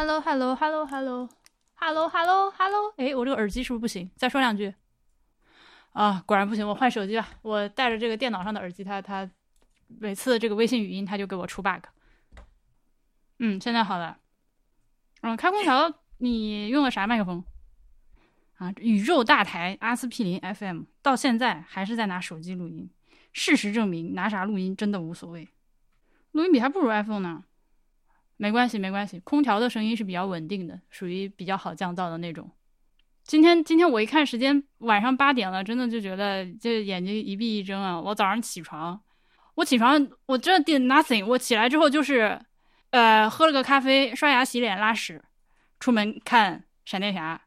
Hello Hello Hello Hello Hello Hello Hello，哎，我这个耳机是不是不行？再说两句。啊，果然不行，我换手机吧。我带着这个电脑上的耳机，它它每次这个微信语音它就给我出 bug。嗯，现在好了。嗯，开空调，你用的啥麦克风？啊，宇宙大台阿司匹林 FM，到现在还是在拿手机录音。事实证明，拿啥录音真的无所谓。录音笔还不如 iPhone 呢。没关系，没关系。空调的声音是比较稳定的，属于比较好降噪的那种。今天，今天我一看时间，晚上八点了，真的就觉得这眼睛一闭一睁啊。我早上起床，我起床，我真的 did nothing。我起来之后就是，呃，喝了个咖啡，刷牙、洗脸、拉屎，出门看闪电侠。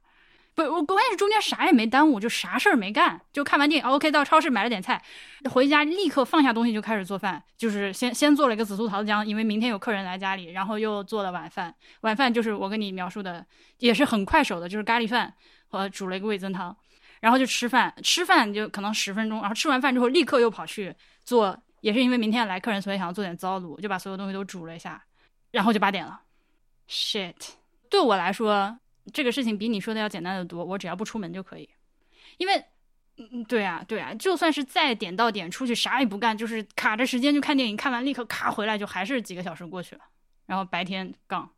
不，我关键是中间啥也没耽误，就啥事儿没干，就看完电影，OK，到超市买了点菜，回家立刻放下东西就开始做饭，就是先先做了一个紫苏桃子姜，因为明天有客人来家里，然后又做了晚饭，晚饭就是我跟你描述的，也是很快手的，就是咖喱饭和煮了一个味增汤，然后就吃饭，吃饭就可能十分钟，然后吃完饭之后立刻又跑去做，也是因为明天来客人，所以想要做点糟卤，就把所有东西都煮了一下，然后就八点了，shit，对我来说。这个事情比你说的要简单的多，我只要不出门就可以。因为，嗯，对啊，对啊，就算是再点到点出去啥也不干，就是卡着时间去看电影，看完立刻咔回来，就还是几个小时过去了。然后白天杠，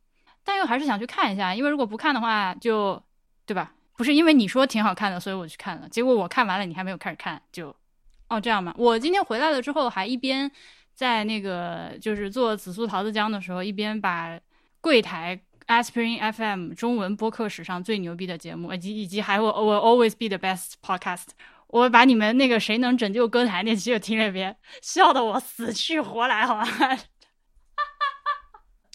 但又还是想去看一下，因为如果不看的话，就对吧？不是因为你说挺好看的，所以我去看了，结果我看完了，你还没有开始看，就哦这样嘛。我今天回来了之后，还一边在那个就是做紫苏桃子姜的时候，一边把柜台。Aspirin FM 中文播客史上最牛逼的节目，以及以及还我我 always be the best podcast。我把你们那个谁能拯救歌坛那期又听了一遍，笑得我死去活来，好吗？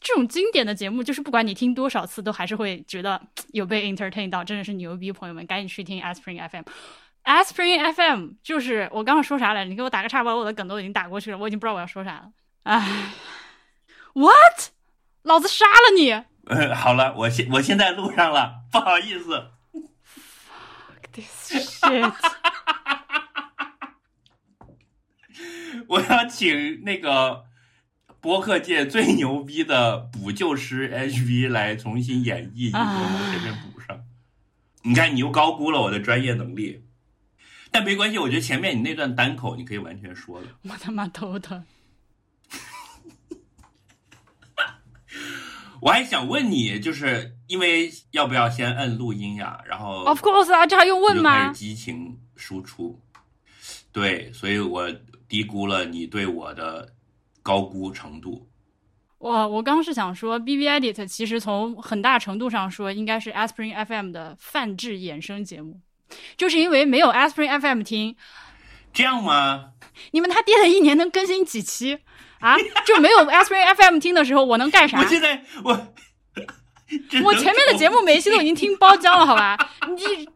这种经典的节目，就是不管你听多少次，都还是会觉得有被 entertain 到，真的是牛逼！朋友们，赶紧去听 Aspirin FM。Aspirin FM 就是我刚刚说啥来着？你给我打个岔，把我的梗都已经打过去了，我已经不知道我要说啥了。哎，What？老子杀了你！呃，好了，我现我现在录上了，不好意思。Fuck this shit！我要请那个播客界最牛逼的补救师 HV 来重新演绎，我前面补上。你看，你又高估了我的专业能力，但没关系，我觉得前面你那段单口你可以完全说了。我他妈头疼。我还想问你，就是因为要不要先摁录音呀？然后，Of course 啊，这还用问吗？激情输出，对，所以我低估了你对我的高估程度。我我刚是想说，B B Edit 其实从很大程度上说，应该是 Aspirin F M 的泛制衍生节目，就是因为没有 Aspirin F M 听，这样吗？你们他爹的一年能更新几期？啊，就没有 Aspirin FM 听的时候，我能干啥？我现在我我前面的节目每一期都已经听包浆了，好吧？你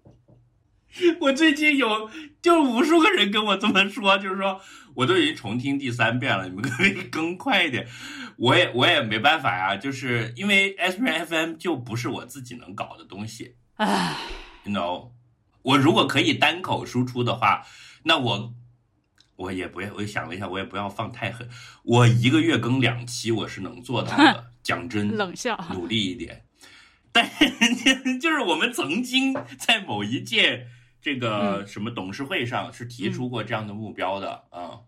我最近有就无数个人跟我这么说，就是说我都已经重听第三遍了，你们可以更快一点。我也我也没办法呀，就是因为 Aspirin FM 就不是我自己能搞的东西。唉，you know，我如果可以单口输出的话，那我。我也不要，我想了一下，我也不要放太狠。我一个月更两期，我是能做到的。讲真，冷笑，努力一点。但就是我们曾经在某一届这个什么董事会上是提出过这样的目标的啊。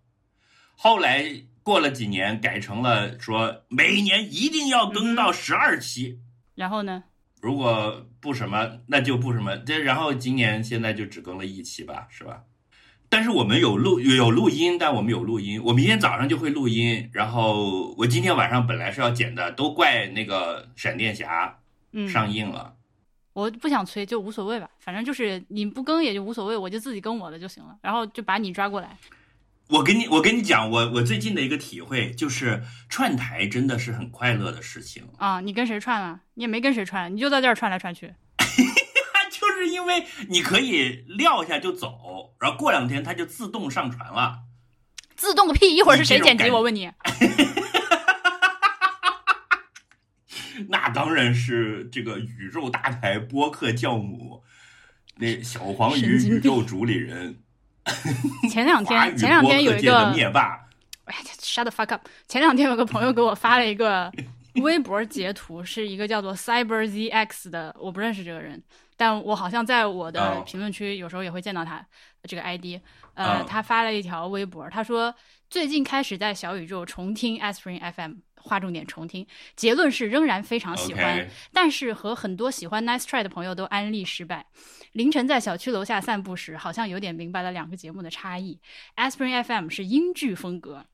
后来过了几年，改成了说每年一定要更到十二期。然后呢？如果不什么，那就不什么。这然后今年现在就只更了一期吧，是吧？但是我们有录有录音，但我们有录音，我明天早上就会录音。然后我今天晚上本来是要剪的，都怪那个闪电侠上映了。我不想催，就无所谓吧，反正就是你不更也就无所谓，我就自己更我的就行了。然后就把你抓过来。我跟你我跟你讲，我我最近的一个体会就是串台真的是很快乐的事情啊！你跟谁串了？你也没跟谁串，你就在这儿串来串去。就是因为你可以撂下就走，然后过两天它就自动上传了。自动个屁！一会儿是谁剪辑？我问你。那当然是这个宇宙大台播客教母，那小黄鱼宇宙主理人。前两天，前两天有一个灭霸。哎呀，shut the fuck up！前两天有个朋友给我发了一个微博截图是一个叫做 CyberZX 的，我不认识这个人，但我好像在我的哦评论区有时候也会见到他这个 ID。呃，哦他发了一条微博，他说最近开始在小宇宙重听 Aspirin FM，划重点重听，结论是仍然非常喜欢但是和很多喜欢 Nice Try 的朋友都安利失败。凌晨在小区楼下散步时，好像有点明白了两个节目的差异。Aspirin FM 是英剧风格，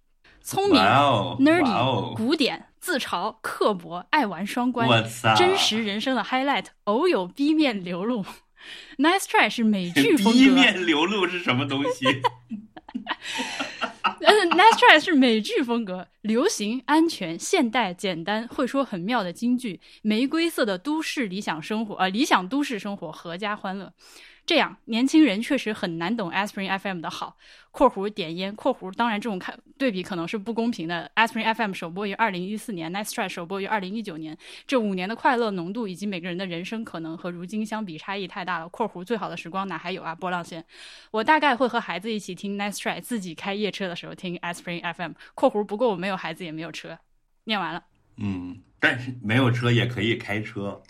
聪明、nerdy、古典、自嘲、刻薄、爱玩双关，真实人生的 highlight，偶有 B 面流露。Nice Try 是美剧风格，B，面流露是什么东西？但是 Nice Try 是美剧风格，流行、安全、现代、简单，会说很妙的京剧，玫瑰色的都市理想生活，呃，理想都市生活，阖家欢乐。这样，年轻人确实很难懂 Aspirin FM 的好。（括弧点烟）（括弧当然这种看对比可能是不公平的。）Aspirin FM 首播于二零一四年，Nice Try 首播于二零一九年，这五年的快乐浓度以及每个人的人生可能和如今相比差异太大了。（括弧最好的时光哪还有啊？波浪线。）我大概会和孩子一起听 Nice Try，自己开夜车的时候听 Aspirin FM。（括弧不过我没有孩子也没有车。）念完了。嗯，但是没有车也可以开车。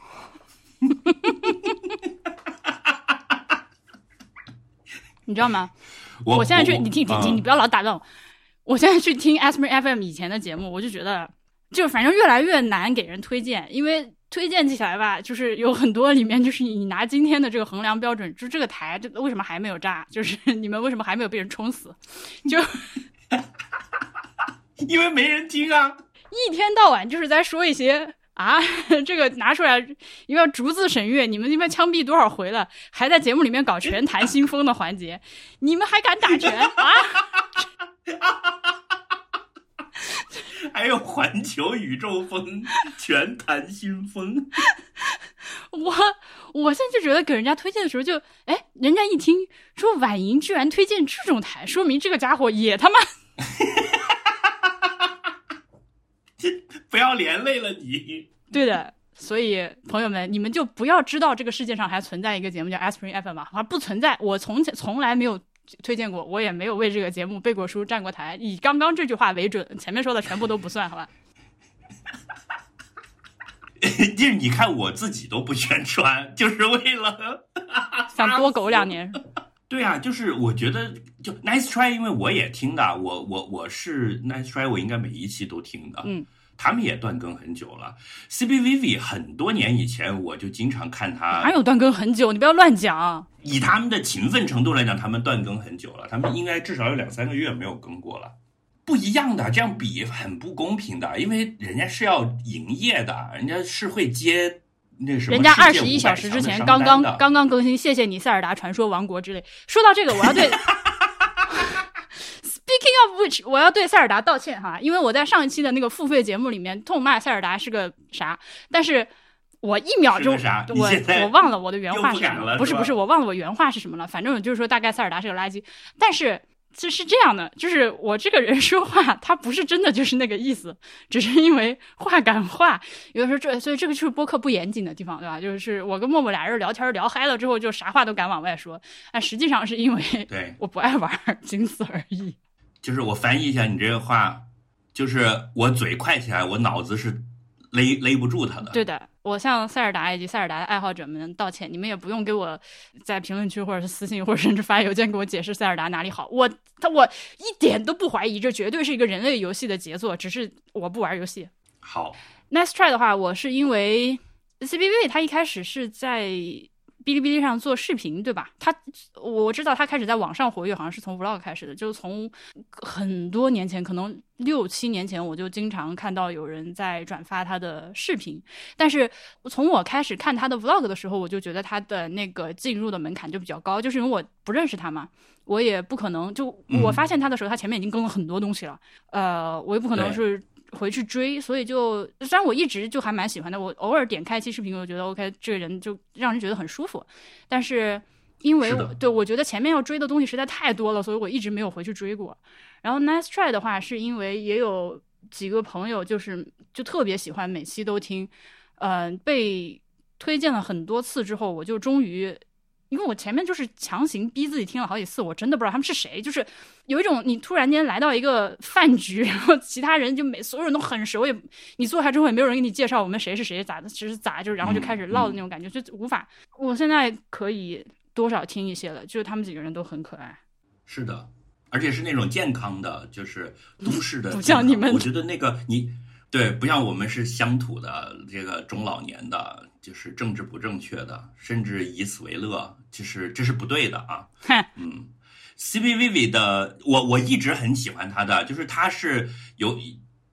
你知道吗？我我现在去，你听，你听，嗯你不要老打断我。我现在去听 Aspirin FM 以前的节目，我就觉得，就反正越来越难给人推荐，因为推荐起来吧，就是有很多里面，就是你拿今天的这个衡量标准，就这个台，这为什么还没有炸？就是 你们为什么还没有被人冲死？就 因为没人听啊。一天到晚就是在说一些啊，这个拿出来，因为要逐字审阅，你们那边枪毙多少回了，还在节目里面搞拳弹 新风的环节，你们还敢打拳 啊？还有环球宇宙风、拳弹新风，我我现在就觉得给人家推荐的时候就，哎，人家一听说婉莹居然推荐这种台，说明这个家伙也他妈不要连累了你。对的。所以朋友们，你们就不要知道这个世界上还存在一个节目叫 Aspirin FM 吧，啊，不存在，我从前从来没有推荐过，我也没有为这个节目背过书、站过台，以刚刚这句话为准，前面说的全部都不算，好吧？就是你看我自己都不宣传，就是为了 想多苟两年，对啊，就是我觉得就 Nice Try，因为我也听的，我我我是 Nice Try，我应该每一期都听的。嗯，他们也断更很久了。CBVV 很多年以前我就经常看他哪，有断更很久？你不要乱讲。以他们的勤奋程度来讲，他们断更很久了，他们应该至少有两三个月没有更过了。不一样的，这样比很不公平的，因为人家是要营业的，人家是会接那什么人家二十一小时之前刚刚刚刚更新，谢谢你塞尔达传说王国之类。说到这个，我要对 Speaking of which，我要对塞尔达道歉哈，因为我在上一期的那个付费节目里面痛骂塞尔达是个啥，但是我一秒钟我我忘了我的原话是什么，了不是不是，我忘了我原话是什么了，反正我就是说大概塞尔达是个垃圾，但是。这是这样的，就是我这个人说话，他不是真的就是那个意思，只是因为话赶话，有的时候这，所以这个就是播客不严谨的地方，对吧？就是我跟默默俩人聊天聊嗨了之后，就啥话都敢往外说，但实际上是因为，我不爱玩，仅此而已。就是我翻译一下你这个话，就是我嘴快起来，我脑子是勒勒不住他的。对的，我向塞尔达以及塞尔达的爱好者们道歉，你们也不用给我在评论区或者是私信或者甚至发邮件给我解释塞尔达哪里好，我他我一点都不怀疑，这绝对是一个人类游戏的杰作，只是我不玩游戏。好，Nice Try 的话，我是因为 CBV 它一开始是在哔哩哔哩上做视频，对吧？他我知道他开始在网上活跃，好像是从 Vlog 开始的，就是从很多年前，可能六七年前，我就经常看到有人在转发他的视频。但是从我开始看他的 Vlog 的时候，我就觉得他的那个进入的门槛就比较高，就是因为我不认识他嘛。我也不可能就我发现他的时候，他前面已经更了很多东西了，呃，我也不可能是回去追，所以就虽然我一直就还蛮喜欢的，我偶尔点开一期视频，我觉得 OK，这个人就让人觉得很舒服，但是因为我对我觉得前面要追的东西实在太多了，所以我一直没有回去追过。然后 Nice Try 的话，是因为也有几个朋友就是就特别喜欢，每期都听，嗯、被推荐了很多次之后，我就终于因为我前面就是强行逼自己听了好几次，我真的不知道他们是谁，就是有一种你突然间来到一个饭局，然后其他人就每所有人都很熟，也你坐下之后也没有人给你介绍我们谁是谁咋的，其实咋就然后就开始唠的那种感觉，就无法。我现在可以多少听一些了，就是他们几个人都很可爱。是的，而且是那种健康的，就是都市的，不像你们。我觉得那个你对，不像我们是乡土的，这个中老年的，就是政治不正确的，甚至以此为乐，就是这是不对的啊。嗯，CPVV 的，我我一直很喜欢他的，就是他是有，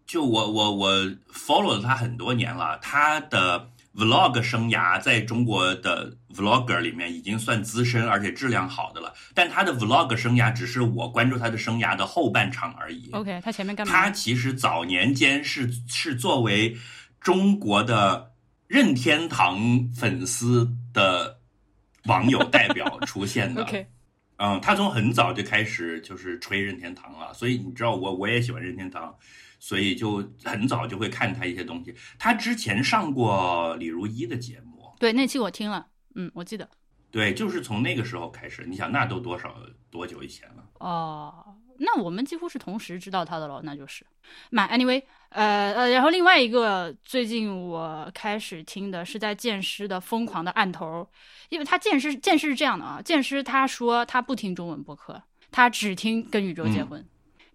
就我我我 follow 了他很多年了，他的。vlog 生涯在中国的 vlogger 里面已经算资深而且质量好的了，但他的 vlog 生涯只是我关注他的生涯的后半场而已。OK，他前面干嘛？他其实早年间是是作为中国的任天堂粉丝的网友代表出现的。OK，嗯，他从很早就开始就是吹任天堂了，所以你知道我我也喜欢任天堂。所以就很早就会看他一些东西。他之前上过李如一的节目，对那期我听了，嗯，我记得。对，就是从那个时候开始。你想，那都多少多久以前了？哦，那我们几乎是同时知道他的了，那就是。买 anyway，呃呃，然后另外一个最近我开始听的是在剑师的疯狂的案头，因为他剑师剑师是这样的啊，剑师他说他不听中文播客，他只听跟宇宙结婚，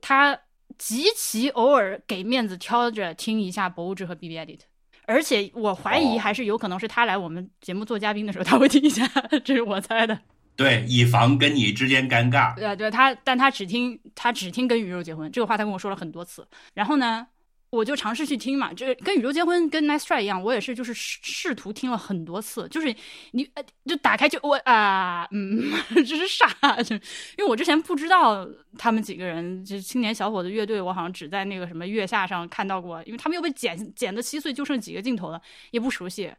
他。极其偶尔给面子挑着听一下博物志和 B B Edit，而且我怀疑还是有可能是他来我们节目做嘉宾的时候他会听一下，这是我猜的。对，以防跟你之间尴尬。对对，他但他只听他只听跟宇宙结婚这个话，他跟我说了很多次。然后呢？我就尝试去听嘛，就是跟宇宙结婚跟 Nice Try 一样，我也是就是试试图听了很多次，就是你呃就打开就我啊嗯，这是啥，就因为我之前不知道他们几个人就青年小伙子乐队，我好像只在那个什么月下上看到过，因为他们又被剪剪的稀碎，就剩几个镜头了，也不熟悉。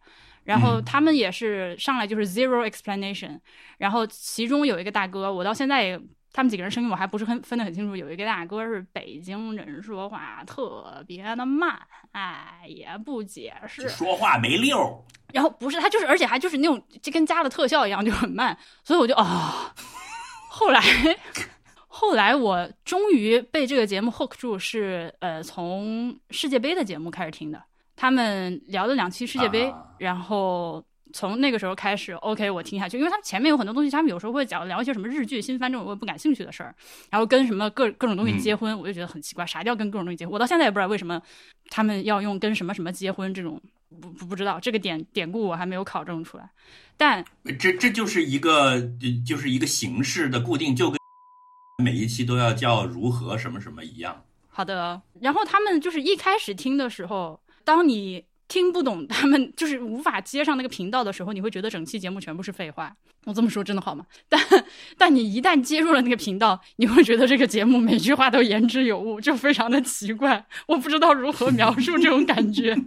然后他们也是上来就是 zero explanation，然后其中有一个大哥，我到现在也。他们几个人声音我还不是很分得很清楚，有一个大哥是北京人，说话特别的慢，哎，也不解释，说话没溜。然后不是他，就是而且还就是那种就跟加了特效一样，就很慢。所以我就啊，后来后来我终于被这个节目 hook 住，是呃从世界杯的节目开始听的，他们聊了两期世界杯，然后。从那个时候开始，OK，我听下去，因为他们前面有很多东西，他们有时候会讲聊一些什么日剧新番这种我也不感兴趣的事儿，然后跟什么各各种东西结婚，我就觉得很奇怪，啥叫跟各种东西结婚？我到现在也不知道为什么他们要用跟什么什么结婚这种，不不不知道这个典典故我还没有考证出来。但这这就是一个就是一个形式的固定，就跟每一期都要叫如何什么什么一样。好的，然后他们就是一开始听的时候，当你。听不懂他们就是无法接上那个频道的时候，你会觉得整期节目全部是废话。我这么说真的好吗？但但你一旦接入了那个频道，你会觉得这个节目每句话都言之有物，就非常的奇怪。我不知道如何描述这种感觉。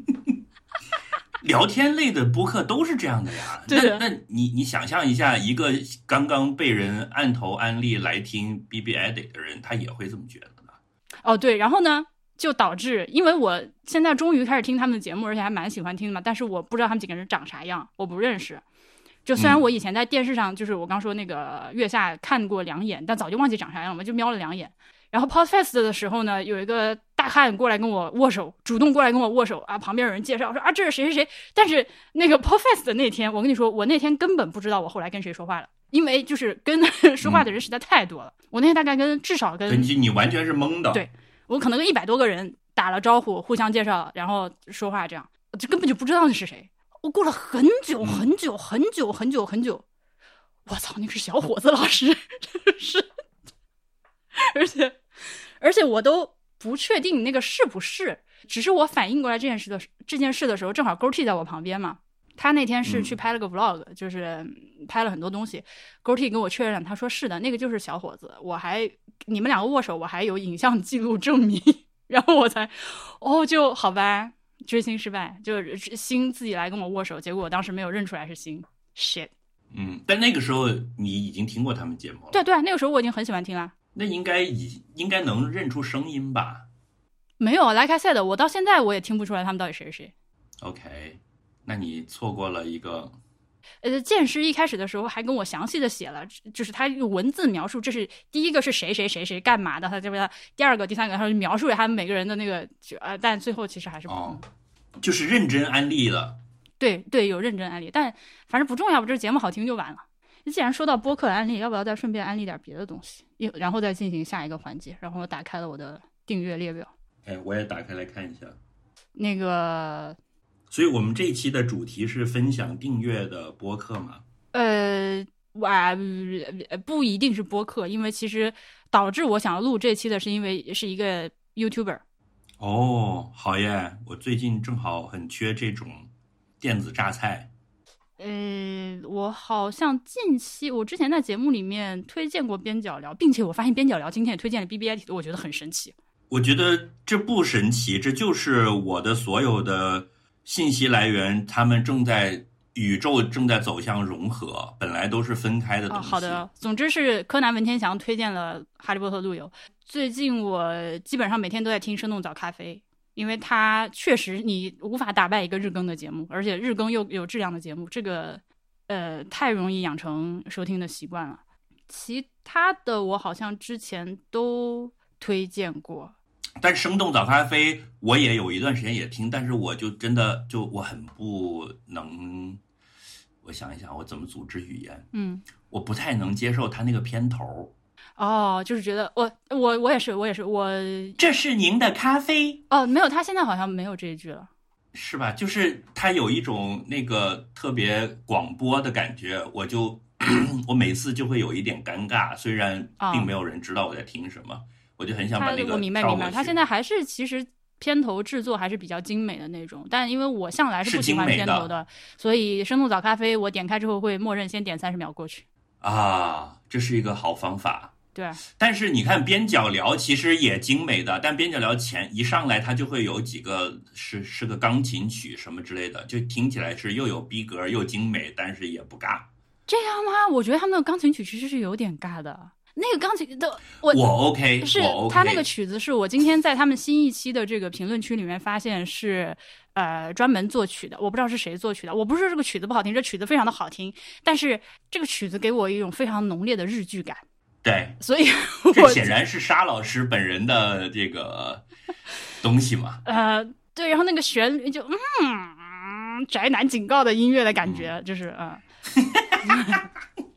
聊天类的播客都是这样的呀。那那你你想象一下，一个刚刚被人按头安利来听 B B I D 的人，他也会这么觉得呢？哦，对，然后呢？就导致，因为我现在终于开始听他们的节目，而且还蛮喜欢听的嘛。但是我不知道他们几个人长啥样，我不认识。就虽然我以前在电视上，就是我刚说那个月下看过两眼，但早就忘记长啥样了，就瞄了两眼。然后 Podfest 的时候呢，有一个大汉过来跟我握手，主动过来跟我握手啊。旁边有人介绍说啊，这是谁谁谁。但是那个 Podfest 的那天，我跟你说，我那天根本不知道我后来跟谁说话了，因为就是跟 说话的人实在太多了。我那天大概跟至少跟你你完全是懵的。对。我可能跟一百多个人打了招呼，互相介绍，然后说话，这样就根本就不知道那是谁。我过了很久很久很久很久很久，我操，那是小伙子老师，真 是，而且而且我都不确定那个是不是，只是我反应过来这件事的这件事的时候，正好勾 T 在我旁边嘛。他那天是去拍了个 vlog，就是拍了很多东西。勾 T 跟我确认，他说是的，那个就是小伙子。我还你们两个握手，我还有影像记录证明。然后我才，哦，就好吧，追星失败，就是星自己来跟我握手，结果我当时没有认出来是星，shit。嗯，但那个时候你已经听过他们节目了。对对，那个时候我已经很喜欢听了。那应该已应该能认出声音吧？没有，like I said，我到现在我也听不出来他们到底谁是谁。OK。那你错过了一个呃，剑师一开始的时候还跟我详细的写了，就是他用文字描述，这是第一个是谁谁谁谁干嘛的，他这边第二个、第三个，他就描述了他们每个人的那个，呃，但最后其实还是不哦，就是认真安利了。对对，有认真安利，但反正不重要，我这节目好听就完了。既然说到播客安利，要不要再顺便安利点别的东西，又然后再进行下一个环节？然后我打开了我的订阅列表，哎，我也打开来看一下。那个所以我们这一期的主题是分享订阅的播客嘛？呃，哇，呃不一定是播客，因为其实导致我想要录这期的是因为是一个 YouTuber。哦，好耶！我最近正好很缺这种电子榨菜。呃，我好像近期我之前在节目里面推荐过边角聊，并且我发现边角聊今天也推荐了 BBIT，我觉得很神奇。我觉得这不神奇，这就是我的所有的信息来源，他们正在宇宙正在走向融合，本来都是分开的东啊，西。好的。总之是柯南文天祥推荐了《哈利波特》路由。最近我基本上每天都在听《生动早咖啡》，因为它确实你无法打败一个日更的节目，而且日更又有质量的节目，这个呃太容易养成收听的习惯了。其他的我好像之前都推荐过，但是生动早咖啡我也有一段时间也听，但是我就真的就我很不能，我想一想我怎么组织语言，嗯。我不太能接受他那个片头。哦，就是觉得我我我也是我也是我这是您的咖啡，哦没有，他现在好像没有这一句了。是吧？就是他有一种那个特别广播的感觉，我就 我每次就会有一点尴尬，虽然啊并没有人知道我在听什么，我就很想把他那个我明白明白，他现在还是其实片头制作还是比较精美的那种，但因为我向来是不喜欢是精美的片头的，所以生动早咖啡我点开之后会默认先点三十秒过去。啊，这是一个好方法。对啊，但是你看边角聊其实也精美的，但边角聊前一上来它就会有几个是是个钢琴曲什么之类的，就听起来是又有逼格又精美，但是也不尬。这样吗？我觉得他们那个钢琴曲其实是有点尬的。那个钢琴的我我 OK，是他那个曲子是我今天在他们新一期的这个评论区里面发现是呃专门作曲的，我不知道是谁作曲的。我不是说这个曲子不好听，这曲子非常的好听，但是这个曲子给我一种非常浓烈的日剧感，对，所以这显然是沙老师本人的这个东西嘛。呃对，然后那个旋律就嗯宅男警告的音乐的感觉，就是嗯。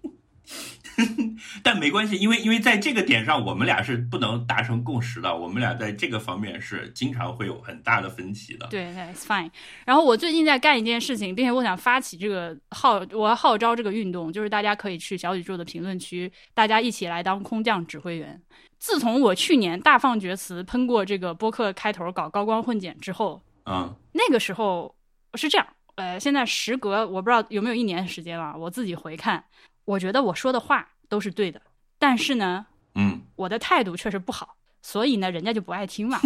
但没关系，因为因为在这个点上，我们俩是不能达成共识的。我们俩在这个方面是经常会有很大的分歧的。对对，it's fine。然后我最近在干一件事情，并且我想发起这个号，我要号召这个运动，就是大家可以去小宇宙的评论区，大家一起来当空降指挥员。自从我去年大放厥词喷过这个播客开头搞高光混剪之后，嗯那个时候是这样，呃，现在时隔我不知道有没有一年时间了，我自己回看，我觉得我说的话都是对的，但是呢，嗯，我的态度确实不好，所以呢，人家就不爱听嘛。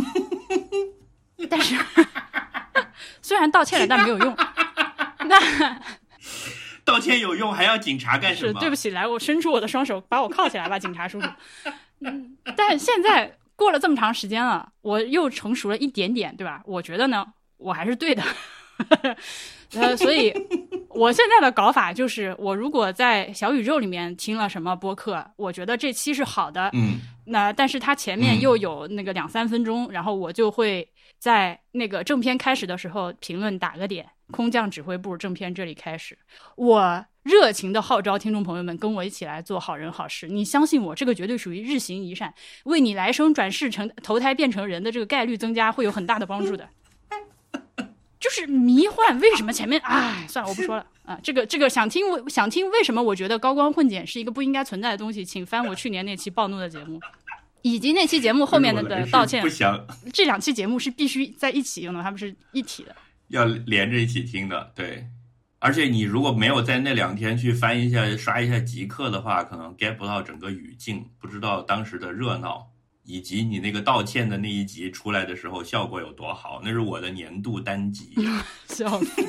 但是 虽然道歉了，但没有用。那道歉有用，还要警察干什么？是对不起，来，我伸出我的双手，把我铐起来吧，警察叔叔。嗯，但现在过了这么长时间了，我又成熟了一点点，对吧？我觉得呢，我还是对的。呃，所以我现在的搞法就是，我如果在小宇宙里面听了什么播客，我觉得这期是好的，嗯那但是它前面又有那个两三分钟，然后我就会在那个正片开始的时候评论打个点，空降指挥部正片这里开始，我热情的号召听众朋友们跟我一起来做好人好事，你相信我，这个绝对属于日行一善，为你来生转世成投胎变成人的这个概率增加会有很大的帮助的。就是迷幻，为什么前面哎，算了，我不说了啊。这个这个想听我想听为什么我觉得高光混剪是一个不应该存在的东西，请翻我去年那期暴怒的节目，以及那期节目后面的道歉不。想这两期节目是必须在一起用的，他们是一体的。要连着一起听的，对。而且你如果没有在那两天去翻一下、刷一下极客的话，可能 get 不到整个语境，不知道当时的热闹，以及你那个道歉的那一集出来的时候效果有多好。那是我的年度单集，笑死！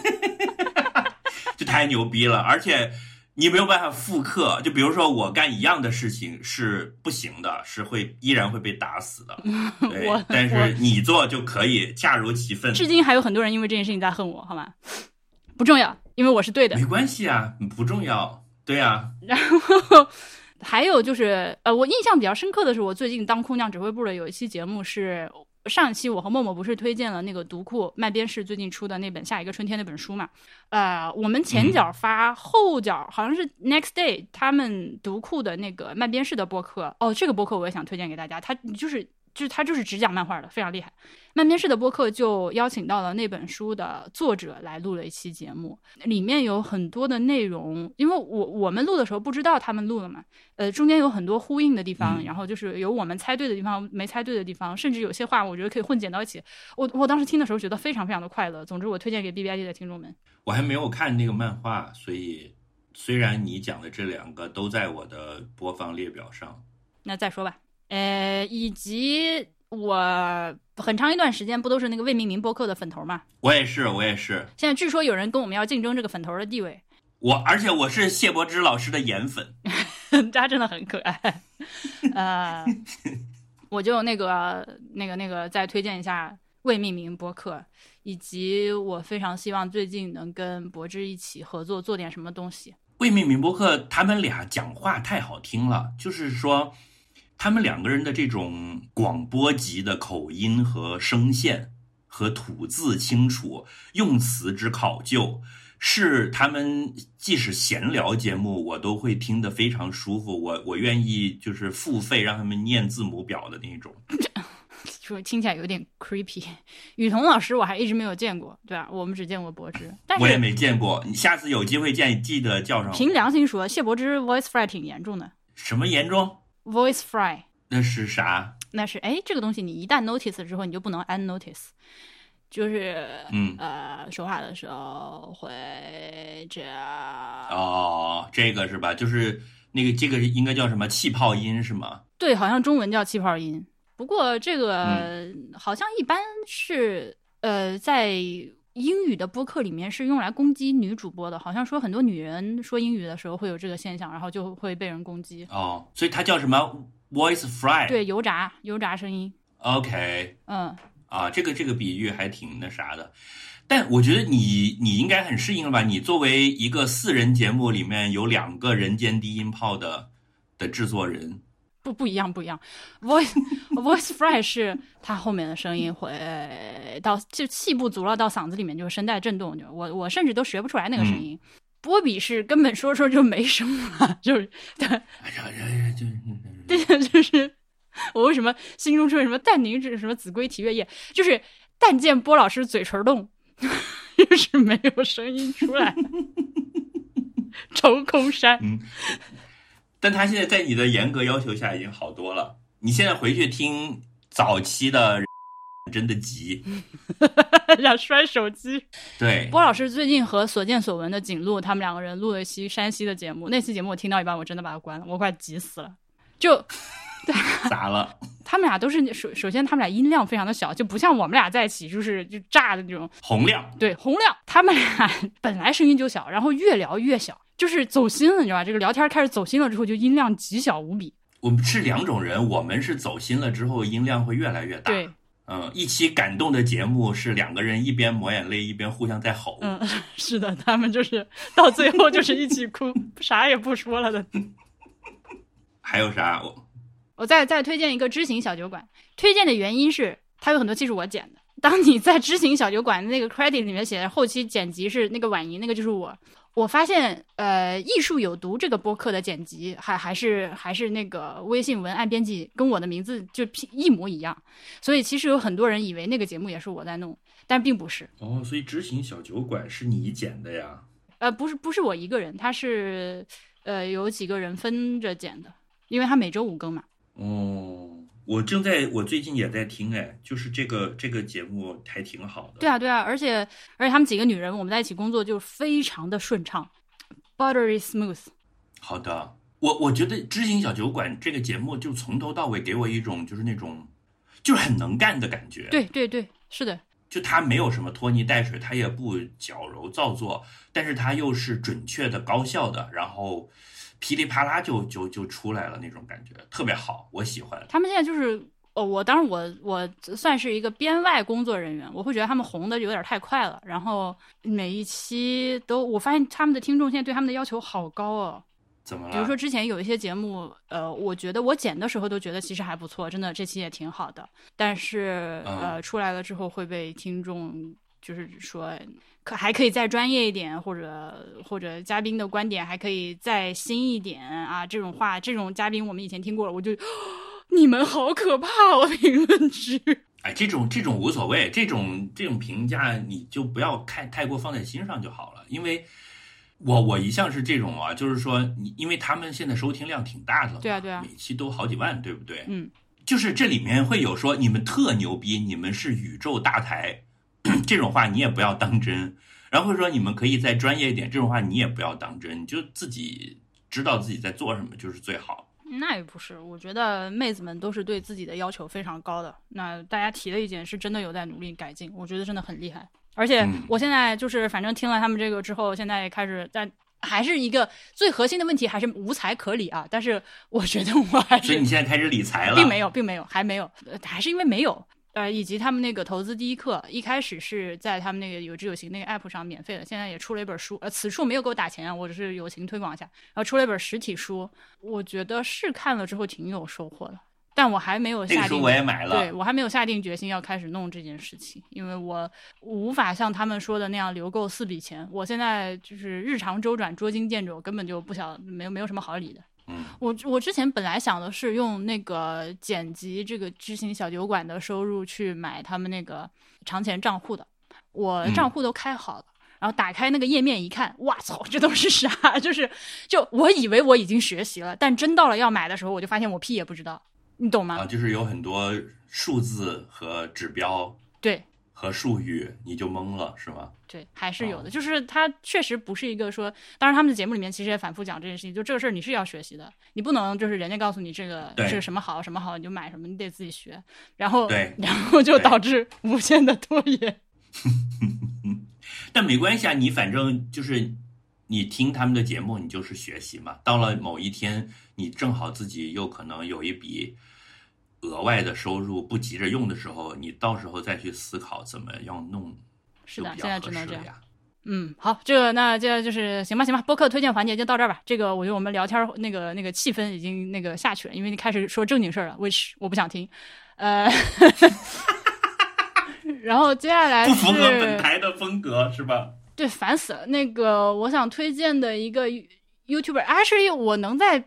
就太牛逼了！而且你没有办法复刻，就比如说我干一样的事情是不行的，是会依然会被打死的。对我，但是你做就可以，恰如其分。至今还有很多人因为这件事情在恨我，好吗？不重要，因为我是对的。没关系啊，不重要。对啊，然后还有就是，呃，我印象比较深刻的是，我最近当空降指挥部的有一期节目是上一期我和默默不是推荐了那个读库麦边士最近出的那本《下一个春天》那本书嘛？呃，我们前脚发，后脚好像是 Next Day 他们读库的那个麦边士的播客。哦，这个播客我也想推荐给大家，他就是。就是他就是只讲漫画的，非常厉害。漫边士的播客就邀请到了那本书的作者来录了一期节目，里面有很多的内容，因为我我们录的时候不知道他们录了嘛，呃，中间有很多呼应的地方，嗯然后就是有我们猜对的地方，没猜对的地方，甚至有些话我觉得可以混剪到一起。我我当时听的时候觉得非常非常的快乐。总之，我推荐给 B B I D 的听众们。我还没有看那个漫画，所以虽然你讲的这两个都在我的播放列表上，那再说吧，呃，以及我很长一段时间不都是那个未命名播客的粉头嘛？我也是，我也是，现在据说有人跟我们要竞争这个粉头的地位，我而且我是谢柏芝老师的颜粉，他真的很可爱。呃，我就那个那个那个再推荐一下未命名播客，以及我非常希望最近能跟柏芝一起合作做点什么东西。未命名播客他们俩讲话太好听了，就是说他们两个人的这种广播级的口音和声线和吐字清楚，用词之考究。是他们即使闲聊节目，我都会听得非常舒服。我我愿意就是付费让他们念字母表的那种。说听起来有点 creepy。雨桐老师我还一直没有见过，对吧？我们只见过柏芝，但是我也没见过，你下次有机会见，记得叫上我。凭良心说，谢柏芝 voice fry 挺严重的。什么严重？Voice fry 那是啥？那是哎，这个东西你一旦 notice 之后，你就不能 unnotice，就是嗯，呃，说话的时候会这样。哦，这个是吧？就是那个这个应该叫什么气泡音是吗？对，好像中文叫气泡音。不过这个、嗯好像一般是呃，在英语的播客里面是用来攻击女主播的，好像说很多女人说英语的时候会有这个现象，然后就会被人攻击。哦，所以它叫什么 voice fry？对，油炸油炸声音，，OK 嗯，啊，这个这个比喻还挺那啥的。但我觉得你你应该很适应了吧？你作为一个四人节目里面有两个人间低音炮的的制作人，不不一样，不一样。voice voice fry 是它后面的声音会到就气不足了，到嗓子里面就声带震动，就我我甚至都学不出来那个声音。波比是根本说说就没声了，就是对对，就是我为什么心中出现什么但宁是什么子规啼月夜，就是但见波老师嘴唇动，就是没有声音出来，抽空山。嗯，但他现在在你的严格要求下已经好多了。你现在回去听早期的，真的急。想摔手机。对，波老师最近和所见所闻的景路，他们两个人录了一期山西的节目。那期节目我听到一半，我真的把它关了，我快急死了。就 咋了？他们俩都是首首先他们俩音量非常的小，就不像我们俩在一起就是就炸的那种。洪亮，对，洪亮他们俩本来声音就小，然后越聊越小，就是走心了，你知道吧？这个聊天开始走心了之后，就音量极小无比。我们是两种人，我们是走心了之后音量会越来越大。对，嗯，一期感动的节目是两个人一边抹眼泪一边互相在吼。嗯，是的，他们就是到最后就是一起哭，啥也不说了的。还有啥？我我再再推荐一个知行小酒馆，推荐的原因是它有很多期是我剪的。当你在知行小酒馆那个 credit 里面写的后期剪辑是那个婉莹，那个就是我。我发现，呃，艺术有毒这个播客的剪辑还还是还是那个微信文案编辑跟我的名字就一模一样，所以其实有很多人以为那个节目也是我在弄，但并不是。哦，所以执行小酒馆是你剪的呀？呃，不是不是我一个人，他是呃有几个人分着剪的，因为他每周五更嘛。哦，我正在，我最近也在听，哎，就是这个这个节目还挺好的。对啊，对啊，而且而且他们几个女人，我们在一起工作就非常的顺畅，buttery smooth。好的，我我觉得《知行小酒馆》这个节目就从头到尾给我一种就是那种就是很能干的感觉。对对对，是的，就他没有什么拖泥带水，他也不矫揉造作，但是他又是准确的、高效的，然后噼里啪啦就就就出来了那种感觉，特别好，我喜欢。他们现在就是哦，我当然我我算是一个编外工作人员，我会觉得他们红的有点太快了，然后每一期都我发现他们的听众现在对他们的要求好高哦。怎么了？比如说之前有一些节目，呃，我觉得我剪的时候都觉得其实还不错，真的这期也挺好的，但是呃出来了之后会被听众就是说可还可以再专业一点，或者或者嘉宾的观点还可以再新一点啊，这种话这种嘉宾我们以前听过了，我就你们好可怕哦，评论区。哎，这种这种无所谓，这种这种评价你就不要太太过放在心上就好了，因为。我我一向是这种啊，就是说你，因为他们现在收听量挺大的，对啊对啊，每期都好几万，对不对？嗯，就是这里面会有说你们特牛逼，你们是宇宙大台，这种话你也不要当真。然后说你们可以再专业一点，这种话你也不要当真，你就自己知道自己在做什么就是最好。那也不是，我觉得妹子们都是对自己的要求非常高的。那大家提的意见是真的有在努力改进，我觉得真的很厉害。而且我现在就是反正听了他们这个之后，现在开始，但还是一个最核心的问题还是无财可理啊。但是我觉得我还是，所以你现在开始理财了，并没有，并没有，还没有，还是因为没有。呃，以及他们那个投资第一课，一开始是在他们那个有知有行那个 app 上免费的，现在也出了一本书，呃，此处没有给我打钱啊，我只是友情推广一下。然后出了一本实体书，我觉得是看了之后挺有收获的。但我还没有下定，我也买了。对我还没有下定决心要开始弄这件事情，因为我无法像他们说的那样留够四笔钱。我现在就是日常周转捉襟见肘，根本就不想没有没有什么好理的。嗯，我我之前本来想的是用那个剪辑这个知行小酒馆的收入去买他们那个长钱账户的，我账户都开好了，然后打开那个页面一看，哇操，这都是啥？就是就我以为我已经学习了，但真到了要买的时候，我就发现我屁也不知道。你懂吗？啊，就是有很多数字和指标，对，和术语，你就懵了，是吗？对，还是有的。就是它确实不是一个说，当然他们的节目里面其实也反复讲这件事情，就这个事儿你是要学习的，你不能就是人家告诉你这个这个什么好什么好你就买什么，你得自己学。然后，对，然后就导致无限的拖延。但没关系啊，你反正就是你听他们的节目，你就是学习嘛。到了某一天，你正好自己又可能有一笔。额外的收入不急着用的时候，你到时候再去思考怎么样弄，是的，现在只能这样。嗯，好，这个那这就是行吧，行吧，播客推荐环节就到这儿吧。这个我觉得我们聊天那个那个气氛已经那个下去了，因为你开始说正经事儿了，which 我不想听。呃，然后接下来不符合本台的风格是吧？对，烦死了。那个我想推荐的一个 YouTuber，actually 我能在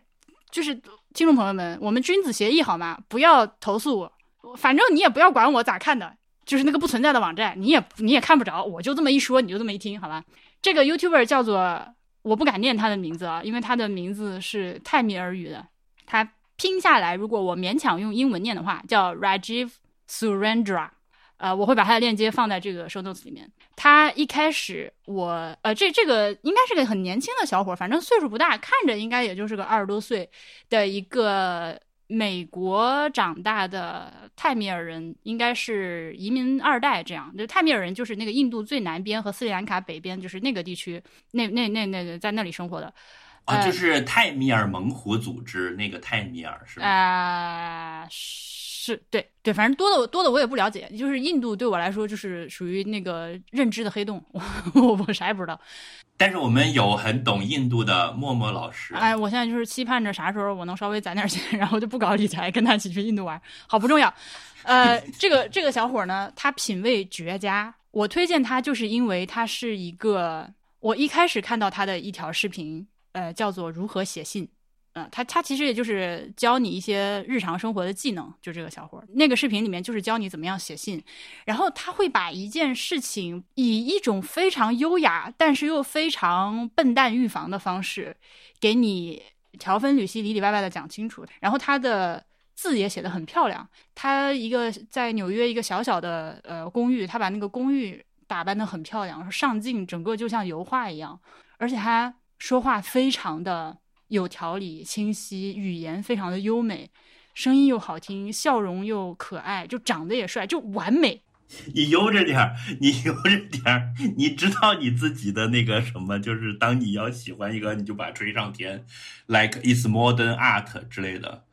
就是。听众朋友们，我们君子协议好吗？不要投诉我，反正你也不要管我咋看的，就是那个不存在的网站，你也你也看不着。我就这么一说，你就这么一听，好吧？这个 YouTuber 叫做，我不敢念他的名字啊，因为他的名字是泰米尔语的，他拼下来，如果我勉强用英文念的话，叫 Rajiv Surendra。呃，我会把他的链接放在这个 show notes 里面。他一开始，我呃，这这个应该是个很年轻的小伙，反正岁数不大，看着应该也就是个二十多岁的一个美国长大的泰米尔人，应该是移民二代这样。就泰米尔人就是那个印度最南边和斯里兰卡北边，就是那个地区，那那那那个在那里生活的。啊，就是泰米尔猛虎组织那个泰米尔是吗？啊。是对对，反正多的多的我也不了解，就是印度对我来说就是属于那个认知的黑洞，我我啥也不知道。但是我们有很懂印度的默默老师。哎，我现在就是期盼着啥时候我能稍微攒点钱，然后就不搞理财，跟他一起去印度玩，好不重要。呃，这个这个小伙呢，他品味绝佳，我推荐他就是因为他是一个，我一开始看到他的一条视频，呃，叫做如何写信。嗯，他他其实也就是教你一些日常生活的技能，就这个小伙儿那个视频里面就是教你怎么样写信，然后他会把一件事情以一种非常优雅，但是又非常笨蛋预防的方式给你条分缕析、里里外外的讲清楚。然后他的字也写的很漂亮，他一个在纽约一个小小的呃公寓，他把那个公寓打扮的很漂亮，上镜整个就像油画一样，而且他说话非常的。有条理、清晰，语言非常的优美，声音又好听，笑容又可爱，就长得也帅，就完美。你悠着点儿，你悠着点儿，你知道你自己的那个什么？就是当你要喜欢一个，你就把吹上天，like it's modern art 之类的。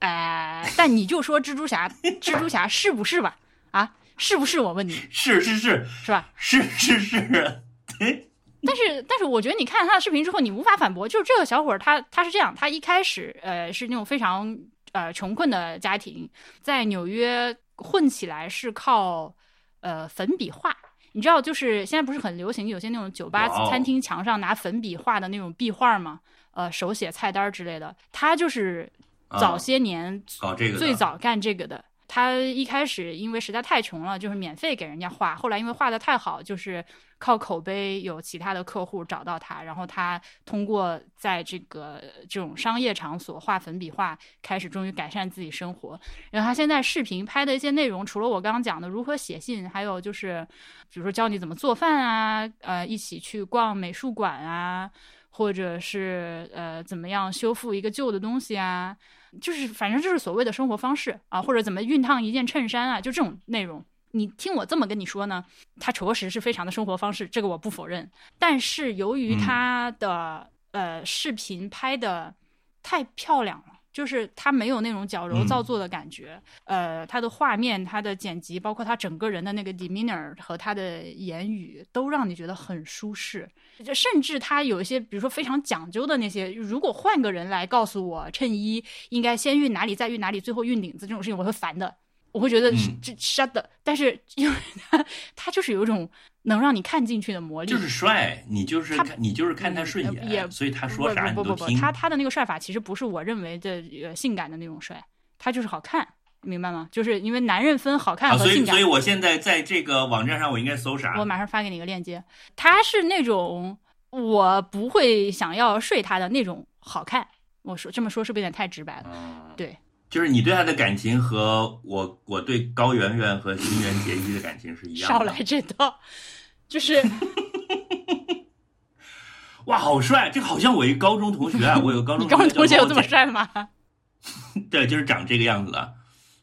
哎、但你就说蜘蛛侠，蜘蛛侠是不是吧？啊，是不是？我问你，是是是是吧？是是是，对，但是，但是我觉得你看了他的视频之后，你无法反驳，就是这个小伙儿他他是这样，他一开始呃是那种非常呃穷困的家庭，在纽约混起来是靠呃粉笔画。你知道，就是现在不是很流行有些那种酒吧餐厅墙上拿粉笔画的那种壁画吗？呃，手写菜单之类的。他就是啊早些年搞这个最早干这个的。他一开始因为实在太穷了，就是免费给人家画。后来因为画的太好，就是靠口碑有其他的客户找到他，然后他通过在这个这种商业场所画粉笔画，开始终于改善自己生活。然后他现在视频拍的一些内容，除了我刚刚讲的如何写信，还有就是比如说教你怎么做饭啊，呃，一起去逛美术馆啊，或者是呃怎么样修复一个旧的东西啊。就是反正就是所谓的生活方式啊，或者怎么熨烫一件衬衫啊，就这种内容。你听我这么跟你说呢，它着实是非常的生活方式，这个我不否认。但是由于它的、呃视频拍的太漂亮了。就是它没有那种矫揉造作的感觉，呃，它的画面、它的剪辑，包括他整个人的那个 demeanor 和他的言语，都让你觉得很舒适。就甚至他有一些，比如说非常讲究的那些，如果换个人来告诉我衬衣应该先熨哪里，再熨哪里，最后熨领子这种事情，我会烦的。我会觉得嗯这 shut 的，但是因为他他就是有一种能让你看进去的魔力，就是帅，你就是他看你就是看他顺呃眼，也所以他说啥你不不不不，都听。他他的那个帅法其实不是我认为的呃性感的那种帅，他就是好看，明白吗？就是因为男人分好看啊，所以和性感。所以我现在在这个网站上，我应该搜啥？我马上发给你一个链接，他是那种我不会想要睡他的那种好看。我说这么说是不是有点太直白了？嗯，对，就是你对他的感情和我我对高圆圆和新垣结衣的感情是一样的。少来这套，就是 哇，好帅！这个好像我一高中同学啊，我有个高中 你高中同学有这么帅吗？对，就是长这个样子的。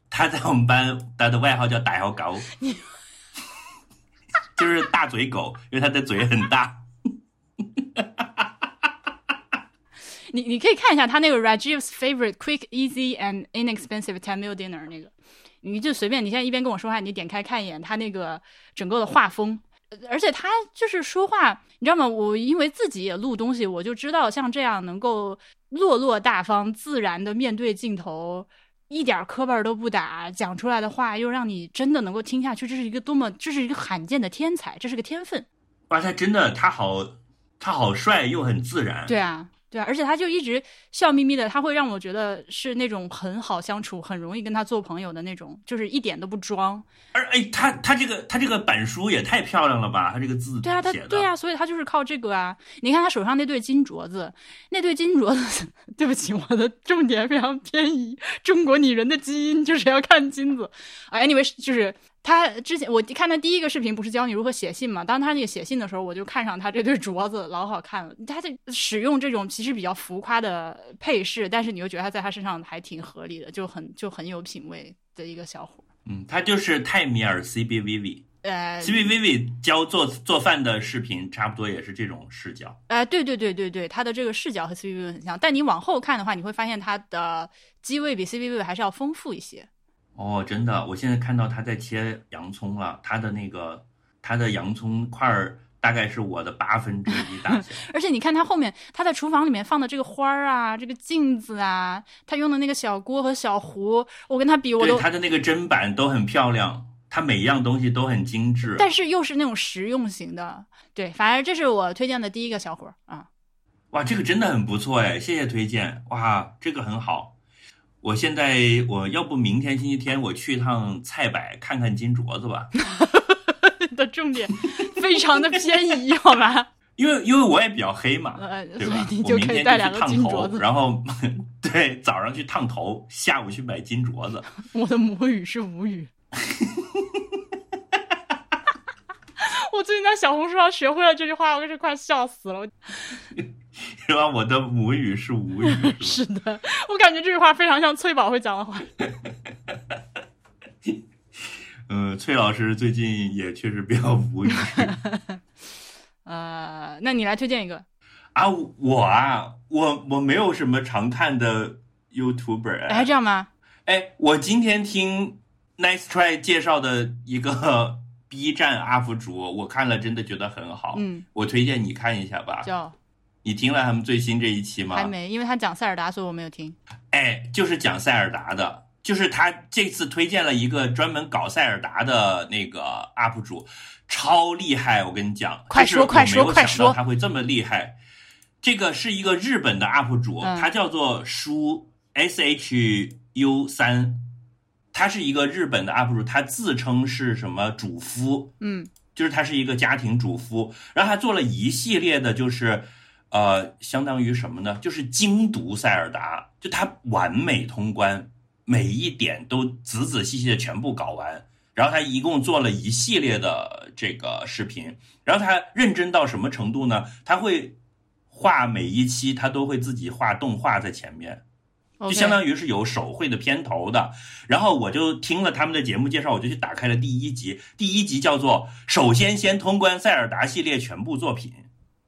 他在我们班，他的外号叫大小狗，就是大嘴狗，因为他的嘴很大。你你可以看一下他那个 Rajiv's favorite quick, easy and inexpensive ten meal dinner 那个，你就随便，你现在一边跟我说话，你点开看一眼他那个整个的画风，呃而且他就是说话，你知道吗？我因为自己也录东西，我就知道像这样能够落落大方、自然的面对镜头。一点磕巴都不打，讲出来的话又让你真的能够听下去，这是一个多么，这是一个罕见的天才，这是个天分。哇，他真的，他好，他好帅又很自然。对啊，对啊，而且他就一直笑眯眯的，他会让我觉得是那种很好相处、很容易跟他做朋友的那种，就是一点都不装。而哎，他他这个他这个板书也太漂亮了吧？他这个字对啊，他，对啊，所以他就是靠这个啊。你看他手上那对金镯子，那对金镯子，对不起，我的重点非常偏移。中国女人的基因就是要看金子啊。anyway，就是他之前我看他第一个视频不是教你如何写信嘛？当他那个写信的时候，我就看上他这对镯子，老好看了。他在使用这种其实比较浮夸的配饰，但是你又觉得他在他身上还挺合理的，就很就很有品味的一个小伙。嗯，他就是泰米尔 C B V V。呃 C B V V 教做做饭的视频，差不多也是这种视角。呃，对对对对对，他的这个视角和 C B V V 很像，但你往后看的话，你会发现他的机位比 C V V 还是要丰富一些。哦，真的，我现在看到他在切洋葱了，他的那个他的洋葱块儿大概是我的八分之一大小。而且你看他后面，他在厨房里面放的这个花儿啊，这个镜子啊，他用的那个小锅和小壶，我跟他比，我对都，他的那个砧板都很漂亮，他每一样东西都很精致。但是又是那种实用型的。对，反正这是我推荐的第一个小伙儿啊。哇，这个真的很不错哎，谢谢推荐。哇，这个很好。我现在我要不明天星期天我去一趟菜百看看金镯子吧，的重点非常的偏移，好吧？因为因为我也比较黑嘛，呃，对吧？你就我明天可以带两个金镯子。然后对早上去烫头，下午去买金镯子。我的母语是无语。我最近在小红书上学会了这句话，我真是快笑死了。是吧？我的母语是无语，是的，我感觉这句话非常像翠宝会讲的话。嗯，崔老师最近也确实比较无语 呃，那你来推荐一个。啊。我啊，我我没有什么常看的 YouTuber 哎，这样吗？哎，我今天听 Nice Try 介绍的一个 B 站 UP 主，我看了真的觉得很好，嗯，我推荐你看一下吧。叫你听了他们最新这一期吗？还没，因为他讲塞尔达，所以我没有听。哎，就是讲塞尔达的，就是他这次推荐了一个专门搞塞尔达的那个 UP 主，超厉害！我跟你讲，快说快说快说他会这么厉害。这个是一个日本的 UP 主，嗯他叫做书 S H U 三，他是一个日本的 UP 主，他自称是什么主夫，嗯就是他是一个家庭主夫，然后他做了一系列的，就是呃，相当于什么呢？就是精读塞尔达，就他完美通关，每一点都仔仔细细的全部搞完。然后他一共做了一系列的这个视频，然后他认真到什么程度呢？他会画每一期，他都会自己画动画在前面。就相当于是有手绘的片头的。然后我就听了他们的节目介绍，我就去打开了第一集。第一集叫做“首先先通关塞尔达系列全部作品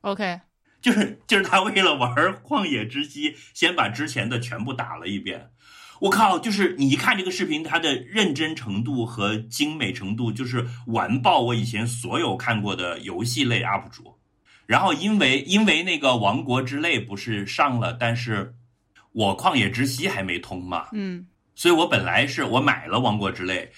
OK，” 就是就是他为了玩《旷野之息》，先把之前的全部打了一遍。我靠！就是你一看这个视频，它的认真程度和精美程度，就是完爆我以前所有看过的游戏类 UP 主。然后因为因为那个《王国之泪》不是上了，但是我《旷野之息》还没通嘛，嗯所以我本来是我买了《王国之泪》，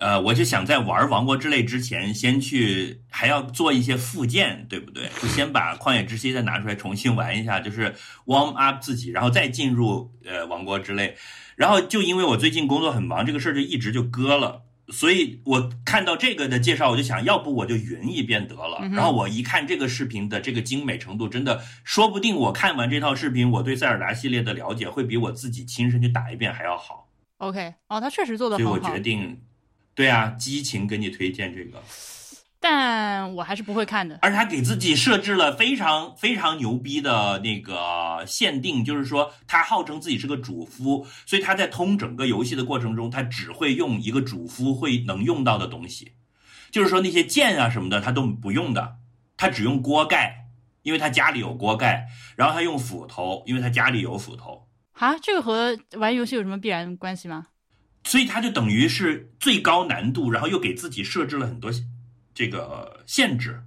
呃，我就想在玩《王国之泪》之前，先去还要做一些复健，对不对？就先把《旷野之息》再拿出来重新玩一下，就是 warm up 自己，然后再进入呃《王国之泪》。然后就因为我最近工作很忙，这个事儿就一直就搁了。所以我看到这个的介绍，我就想要不我就云一遍得了。然后我一看这个视频的这个精美程度，真的说不定我看完这套视频，我对塞尔达系列的了解会比我自己亲身去打一遍还要好。OK，哦，他确实做的好所以我决，定，对啊，激情给你推荐这个，但我还是不会看的。而且他给自己设置了非常非常牛逼的那个限定，就是说他号称自己是个主夫，所以他在通整个游戏的过程中，他只会用一个主夫会能用到的东西，就是说那些剑啊什么的他都不用的，他只用锅盖，因为他家里有锅盖，然后他用斧头，因为他家里有斧头。啊，这个和玩游戏有什么必然关系吗？所以他就等于是最高难度，然后又给自己设置了很多这个限制。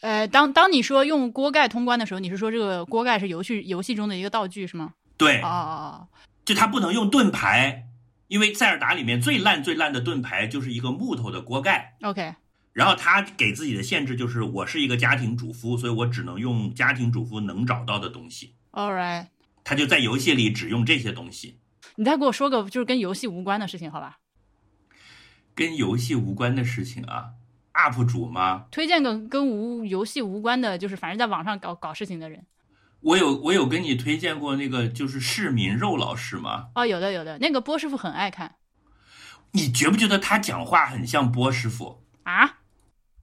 呃，当当你说用锅盖通关的时候，你是说这个锅盖是游戏游戏中的一个道具是吗？对哦，哦就他不能用盾牌，因为塞尔达里面最烂最烂的盾牌就是一个木头的锅盖。哦，OK，然后他给自己的限制就是，我是一个家庭主妇，所以我只能用家庭主妇能找到的东西。All right，他就在游戏里只用这些东西，你再给我说个就是跟游戏无关的事情，好吧？跟游戏无关的事情啊。UP 主吗？推荐个跟无游戏无关的，就是反正在网上搞搞事情的人。我有我有跟你推荐过那个就是市民肉老师吗？哦，有的有的，那个波师傅很爱看你觉不觉得他讲话很像波师傅？啊。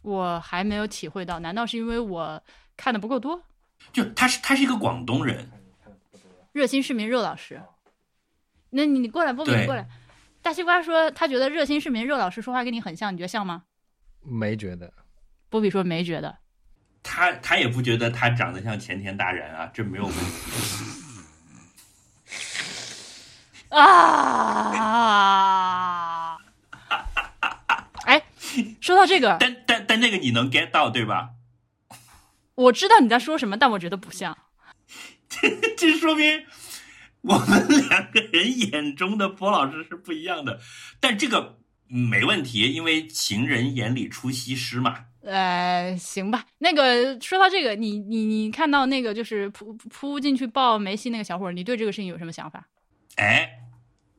我还没有体会到，难道是因为我看的不够多？就他是他是一个广东人，热心市民肉老师，那你你过来，波比你过来。大西瓜说他觉得热心市民热老师说话跟你很像，你觉得像吗？没觉得，波比说没觉得。他他也不觉得他长得像前田大人啊，这没有问题。啊！哎，说到这个，但但但那个你能 get 到对吧？我知道你在说什么，但我觉得不像。这这说明我们两个人眼中的波老师是不一样的。但这个没问题，因为情人眼里出西施嘛。呃，行吧。那个说到这个，你你你看到那个就是扑扑进去抱梅西那个小伙儿，你对这个事情有什么想法 哎，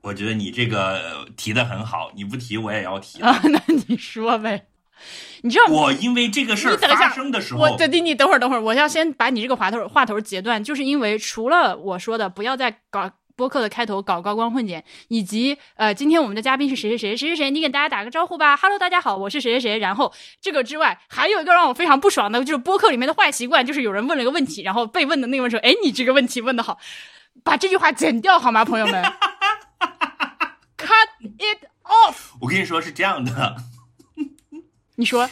我觉得你这个呃提的很好，你不提我也要提。啊？那你说呗。你知道我因为这个事儿你等一下发生的时候我，对，你你等会儿，等会儿，我要先把你这个话头话头截断，就是因为除了我说的不要再搞播客的开头搞高光混剪，以及呃，今天我们的嘉宾是谁谁谁谁谁谁，你给大家打个招呼吧，Hello，大家好，我是谁谁谁。然后这个之外，还有一个让我非常不爽的，就是播客里面的坏习惯，就是有人问了一个问题，然后被问的那个人说，哎，你这个问题问的好，把这句话剪掉好吗，朋友们？Cut it off。我跟你说是这样的，你说，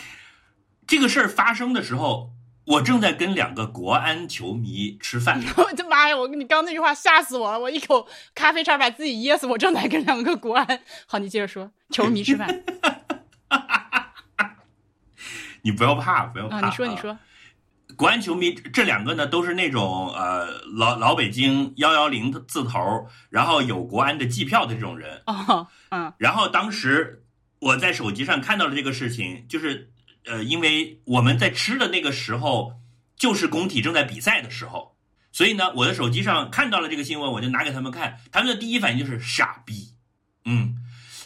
这个事儿发生的时候，我正在跟两个国安球迷吃饭。我的妈呀！我你刚那句话吓死我了，我一口咖啡差点把自己噎死。我正在跟两个国安，好，你接着说，球迷吃饭。你不要怕，不要怕。啊，你说，你说。国安球迷这两个呢，都是那种呃老老北京幺幺零字头，然后有国安的季票的这种人。哦，嗯。然后当时我在手机上看到了这个事情，就是呃，因为我们在吃的那个时候，就是工体正在比赛的时候，所以呢，我的手机上看到了这个新闻，我就拿给他们看，他们的第一反应就是傻逼，嗯。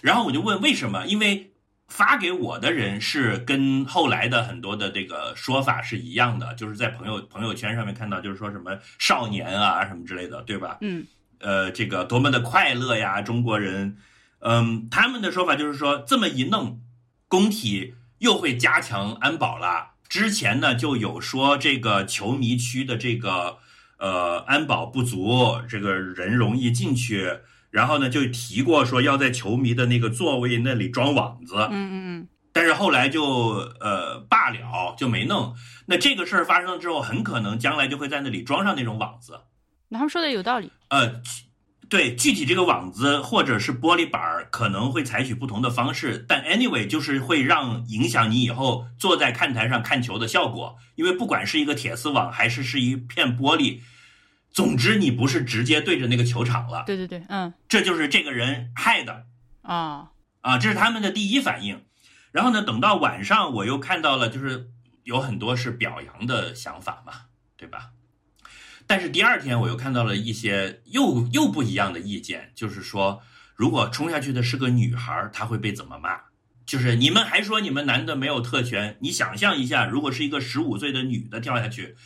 然后我就问为什么，因为。发给我的人是跟后来的很多的这个说法是一样的，就是在朋友朋友圈上面看到，就是说什么少年啊什么之类的，对吧？嗯，呃，这个多么的快乐呀，中国人，嗯，他们的说法就是说这么一弄，工体又会加强安保了。之前呢就有说这个球迷区的这个呃安保不足，这个人容易进去。然后呢，就提过说要在球迷的那个座位那里装网子，嗯嗯嗯，但是后来就呃罢了，就没弄。那这个事儿发生了之后，很可能将来就会在那里装上那种网子。他们说的有道理。呃，对，具体这个网子或者是玻璃板儿可能会采取不同的方式，但 anyway 就是会让影响你以后坐在看台上看球的效果，因为不管是一个铁丝网还是是一片玻璃。总之，你不是直接对着那个球场了。对对对，嗯，这就是这个人害的啊啊，这是他们的第一反应。然后呢，等到晚上，我又看到了，就是有很多是表扬的想法嘛，对吧？但是第二天，我又看到了一些又又不一样的意见，就是说，如果冲下去的是个女孩，她会被怎么骂？就是你们还说你们男的没有特权，你想象一下，如果是一个十五岁的女的跳下去。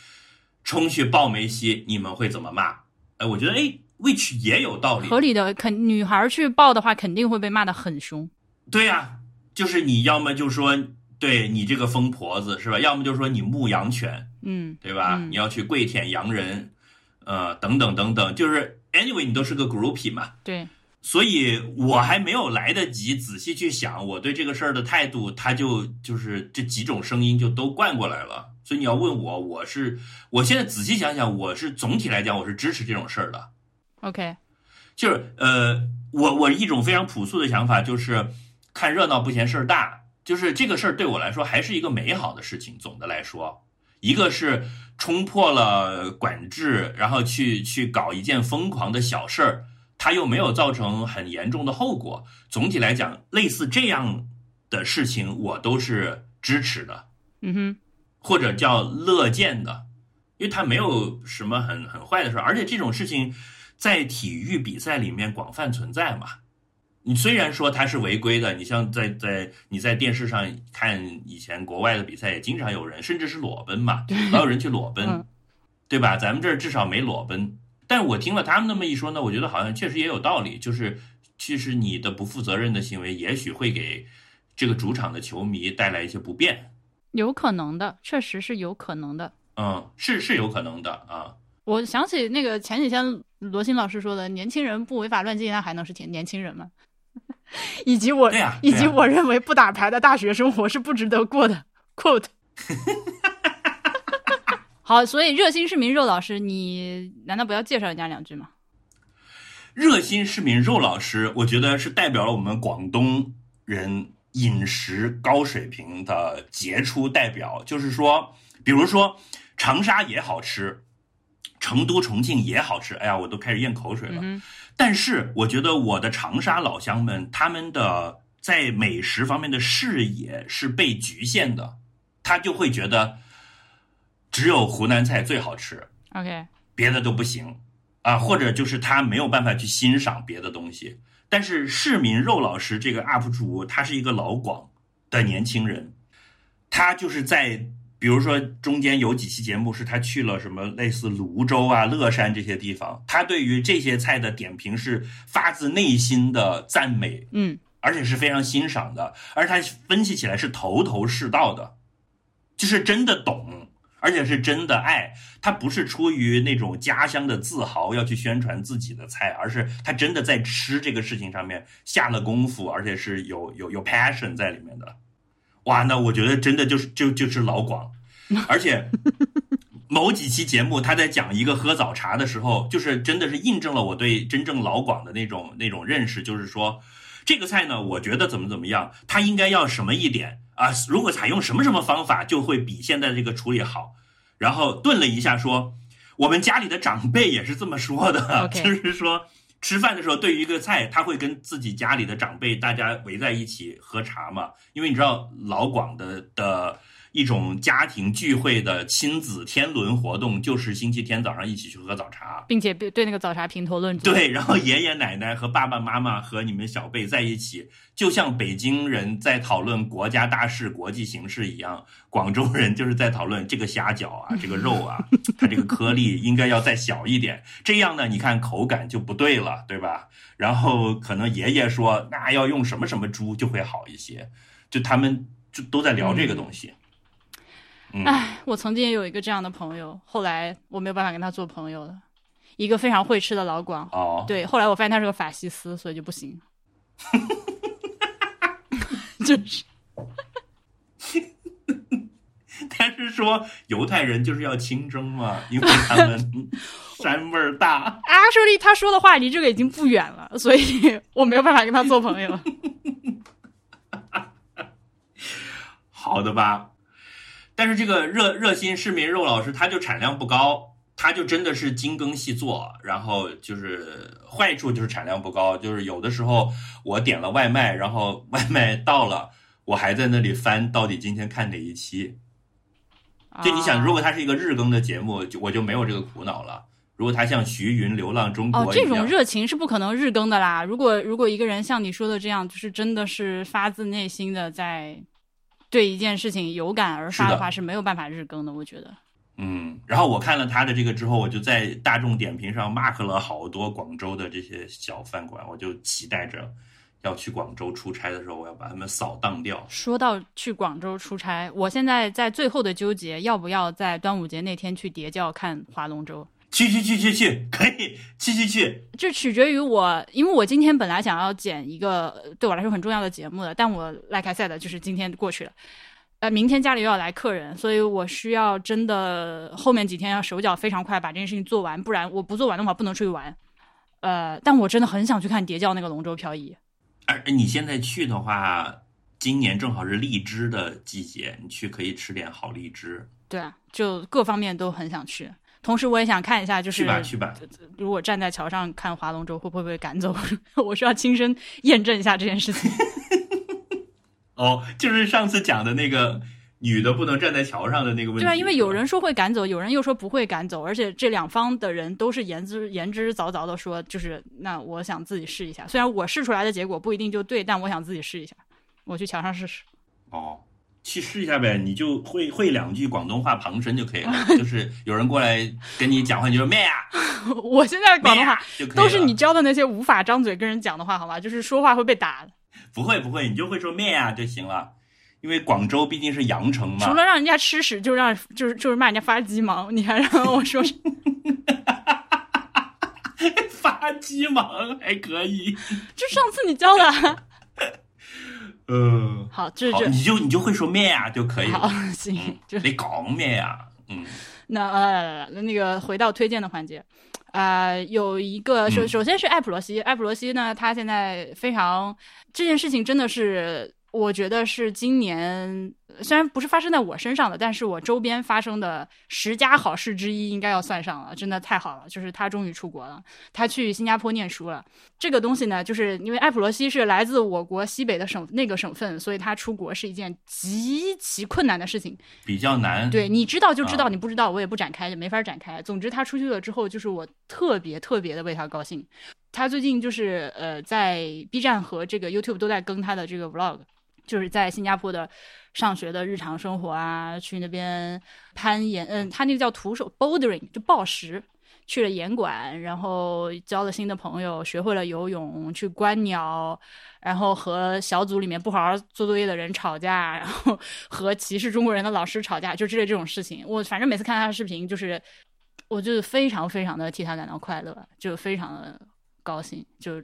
冲去抱梅西，你们会怎么骂？哎，我觉得哎，which 也有道理，合理的。肯女孩去抱的话，肯定会被骂的很凶。对呀，就是你要么就说对你这个疯婆子是吧？要么就说你牧羊犬，嗯，对吧？你要去跪舔洋人，呃，等等等等。就是 anyway，你都是个 groupie 嘛。对。所以我还没有来得及仔细去想我对这个事儿的态度，他就就是这几种声音就都灌过来了。所以你要问我，我是我现在仔细想想，我是总体来讲我是支持这种事儿的。OK，就是呃，我我一种非常朴素的想法就是看热闹不嫌事儿大，就是这个事儿对我来说还是一个美好的事情。总的来说，一个是冲破了管制，然后去去搞一件疯狂的小事儿，它又没有造成很严重的后果。总体来讲，类似这样的事情，我都是支持的。嗯哼。或者叫乐见的，因为他没有什么很很坏的事儿，而且这种事情在体育比赛里面广泛存在嘛。你虽然说它是违规的，你像在在你在电视上看以前国外的比赛，也经常有人甚至是裸奔嘛，老有人去裸奔，对吧？咱们这儿至少没裸奔。但我听了他们那么一说呢，我觉得好像确实也有道理，就是其实你的不负责任的行为，也许会给这个主场的球迷带来一些不便。有可能的，确实是有可能的。嗯，是是有可能的啊。我想起那个前几天罗新老师说的：“年轻人不违法乱纪，那还能是年年轻人吗？” 以及我，以及我认为不打牌的大学生活是不值得过的。quote。好，所以热心市民肉老师，你难道不要介绍人家两句吗？热心市民肉老师，我觉得是代表了我们广东人。饮食高水平的杰出代表，就是说，比如说长沙也好吃，成都、重庆也好吃。哎呀，我都开始咽口水了。但是，我觉得我的长沙老乡们，他们的在美食方面的视野是被局限的，他就会觉得只有湖南菜最好吃。OK，别的都不行啊，或者就是他没有办法去欣赏别的东西。但是市民肉老师这个 UP 主，他是一个老广的年轻人，他就是在比如说中间有几期节目是他去了什么类似泸州啊、乐山这些地方，他对于这些菜的点评是发自内心的赞美，嗯，而且是非常欣赏的，而他分析起来是头头是道的，就是真的懂。而且是真的爱，他不是出于那种家乡的自豪要去宣传自己的菜，而是他真的在吃这个事情上面下了功夫，而且是有有有 passion 在里面的。哇，那我觉得真的就是就就是老广，而且 某几期节目他在讲一个喝早茶的时候，就是真的是印证了我对真正老广的那种那种认识，就是说这个菜呢，我觉得怎么怎么样，它应该要什么一点啊？如果采用什么什么方法，就会比现在这个处理好。然后顿了一下说，我们家里的长辈也是这么说的，就是说。吃饭的时候，对于一个菜，他会跟自己家里的长辈大家围在一起喝茶嘛？因为你知道老广的的。一种家庭聚会的亲子天伦活动，就是星期天早上一起去喝早茶，并且对那个早茶评头论足。对，然后爷爷奶奶和爸爸妈妈和你们小辈在一起，就像北京人在讨论国家大事、国际形势一样，广州人就是在讨论这个虾饺啊，这个肉啊，它这个颗粒应该要再小一点，这样呢，你看口感就不对了，对吧？然后可能爷爷说，那要用什么什么猪就会好一些，就他们就都在聊这个东西。唉，我曾经也有一个这样的朋友，后来我没有办法跟他做朋友了。一个非常会吃的老广，哦，对，后来我发现他是个法西斯，所以就不行。就是，他是说犹太人就是要清蒸嘛，因为他们膻味儿大。阿舍利他说的话离这个已经不远了，所以我没有办法跟他做朋友。好的吧。但是这个热热心市民肉老师，他就产量不高，他就真的是精耕细作，然后就是坏处就是产量不高，就是有的时候我点了外卖，然后外卖到了，我还在那里翻到底今天看哪一期。就你想，如果它是一个日更的节目，就我就没有这个苦恼了。如果他像徐云《流浪中国》哦，这种热情是不可能日更的啦。如果如果一个人像你说的这样，就是真的是发自内心的在。对一件事情有感而发的话是没有办法日更的，我觉得。嗯，然后我看了他的这个之后，我就在大众点评上 mark 了好多广州的这些小饭馆，我就期待着要去广州出差的时候，我要把他们扫荡掉。说到去广州出差，我现在在最后的纠结，要不要在端午节那天去叠教看划龙舟。去去去去去，可以去去去。这取决于我，因为我今天本来想要剪一个对我来说很重要的节目的，但我 like I said 就是今天过去了。呃，明天家里又要来客人，所以我需要真的后面几天要手脚非常快把这件事情做完，不然我不做完的话不能出去玩。呃，但我真的很想去看叠教那个龙舟漂移。而你现在去的话，今年正好是荔枝的季节，你去可以吃点好荔枝。对啊，就各方面都很想去。同时，我也想看一下，就是去吧去吧。如果站在桥上看划龙舟，会不会被赶走？我需要亲身验证一下这件事情。哦，就是上次讲的那个女的不能站在桥上的那个问题。对啊，因为有人说会赶走，有人又说不会赶走，而且这两方的人都是言之言之凿凿的说，就是那我想自己试一下。虽然我试出来的结果不一定就对，但我想自己试一下。我去桥上试试。哦。去试一下呗，你就会会两句广东话旁身就可以了。就是有人过来跟你讲话，你就说咩啊。我现在广东话都是你教的那些无法张嘴跟人讲的话，好吧？就是说话会被打。不会不会，你就会说咩啊就行了。因为广州毕竟是羊城嘛。除了让人家吃屎，就让就是就是骂人家发鸡毛，你还让我说 发鸡毛还可以。就上次你教的。嗯，好，这这你就你就会说面啊就可以了。行，就你讲面呀，嗯。那呃，那个回到推荐的环节，啊，有一个首首先是艾普罗西，艾普罗西呢，他现在非常这件事情真的是。我觉得是今年，虽然不是发生在我身上的，但是我周边发生的十佳好事之一应该要算上了，真的太好了。就是他终于出国了，他去新加坡念书了。这个东西呢，就是因为艾普罗西是来自我国西北的省那个省份，所以他出国是一件极其困难的事情，比较难。对你知道就知道，你不知道我也不展开，也没法展开。总之他出去了之后，就是我特别特别的为他高兴。他最近就是呃，在 B 站和这个 YouTube 都在更他的这个 Vlog。就是在新加坡的上学的日常生活啊，去那边攀岩，嗯，他那个叫徒手 bouldering，就暴石，去了岩馆，然后交了新的朋友，学会了游泳，去观鸟，然后和小组里面不好好做作业的人吵架，然后 和歧视中国人的老师吵架，就之类这种事情。我反正每次看他的视频，就是我就是非常非常的替他感到快乐，就非常的高兴，就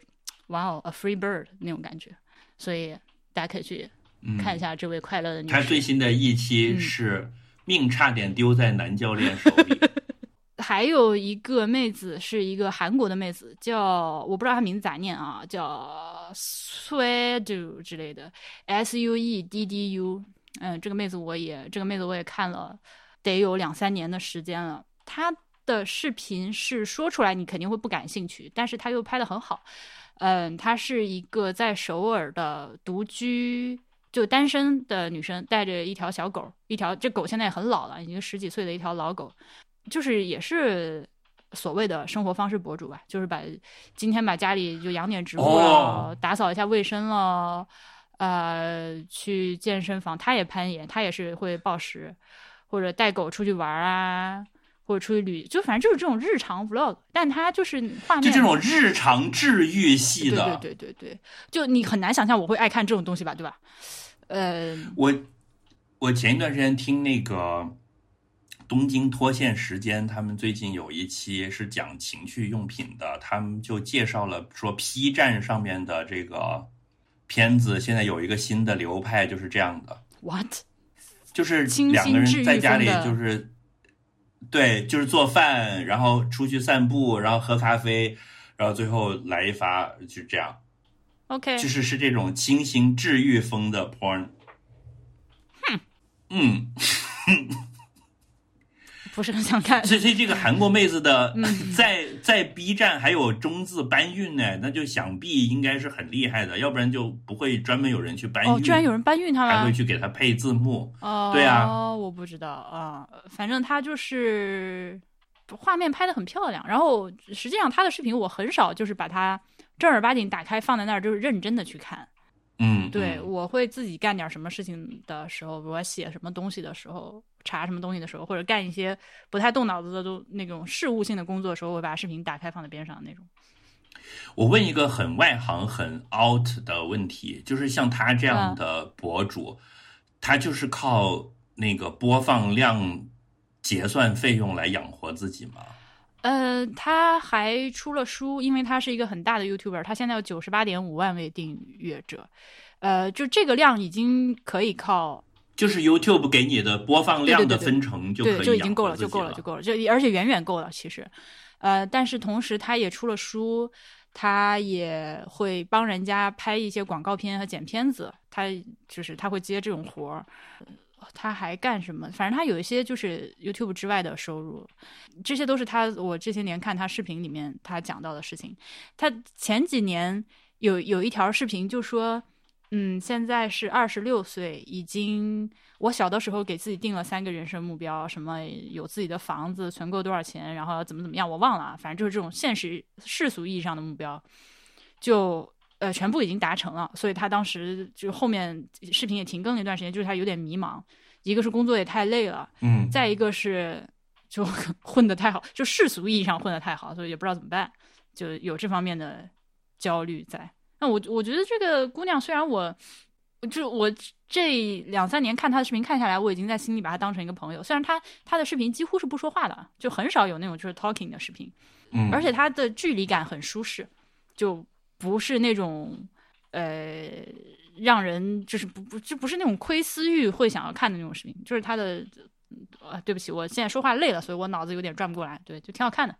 哇哦，a free bird 那种感觉，所以。大家可以去看一下这位快乐的女士。她最新的一期是命差点丢在男教练手里。还有一个妹子是一个韩国的妹子，叫我不知道她名字咋念啊，叫 Suedu 之类的，S U E D D U。嗯，这个妹子我也这个妹子我也看了，得有两三年的时间了。她的视频是说出来你肯定会不感兴趣，但是她又拍的很好。嗯，她是一个在首尔的独居就单身的女生，带着一条小狗，一条这狗现在也很老了，已经十几岁的一条老狗。就是也是所谓的生活方式博主吧，就是把今天把家里就养点植物了，打扫一下卫生了，呃，去健身房，他也攀岩，他也是会暴食，或者带狗出去玩啊，或者出去旅，就反正就是这种日常 vlog，但他就是画面就这种日常治愈系的，对对对对对，就你很难想象我会爱看这种东西吧，对吧？呃，我我前一段时间听那个。东京脱线时间，他们最近有一期是讲情趣用品的，他们就介绍了说 P 站上面的这个片子，现在有一个新的流派，就是这样的。What？就是两个人在家里，就是对，就是做饭，然后出去散步，然后喝咖啡，然后最后来一发，就这样。OK，就是是这种清新治愈风的 porn。哼，嗯。不是很想看，所以所以这个韩国妹子的在在 B 站还有中字搬运呢，那就想必应该是很厉害的，要不然就不会专门有人去搬运。哦，居然有人搬运他还会去给他配字幕。哦，对啊，我不知道啊，反正他就是画面拍的很漂亮，然后实际上他的视频我很少就是把它正儿八经打开放在那儿，就是认真的去看。嗯，对，我会自己干点什么事情的时候，我写什么东西的时候，查什么东西的时候，或者干一些不太动脑子的都那种事务性的工作的时候，我把视频打开放在边上那种。我问一个很外行、很 out 的问题，就是像他这样的博主，他就是靠那个播放量结算费用来养活自己吗？呃，他还出了书，因为他是一个很大的 YouTuber，他现在有九十八点五万位订阅者，呃，就这个量已经可以靠，就是 YouTube 给你的播放量的分成就可以就已经够了，就够了，就够了，就而且远远够了，其实，呃，但是同时他也出了书，他也会帮人家拍一些广告片和剪片子，他就是他会接这种活儿。他还干什么？反正他有一些就是 YouTube 之外的收入，这些都是他我这些年看他视频里面他讲到的事情。他前几年有有一条视频就说，嗯，现在是二十六岁，已经我小的时候给自己定了三个人生目标，什么有自己的房子，存够多少钱，然后怎么怎么样，我忘了，反正就是这种现实世俗意义上的目标，就。呃，全部已经达成了，所以他当时就后面视频也停更了一段时间，就是他有点迷茫。一个是工作也太累了，嗯，再一个是就 混得太好，就世俗意义上混得太好，所以也不知道怎么办，就有这方面的焦虑在。那我我觉得这个姑娘虽然我就我这两三年看她的视频看下来，我已经在心里把她当成一个朋友。虽然她她的视频几乎是不说话的，就很少有那种就是 talking 的视频，嗯，而且她的距离感很舒适，就。不是那种，呃，让人就是不不就不是那种窥私欲会想要看的那种视频，就是他的，呃，对不起，我现在说话累了，所以我脑子有点转不过来。对，就挺好看的，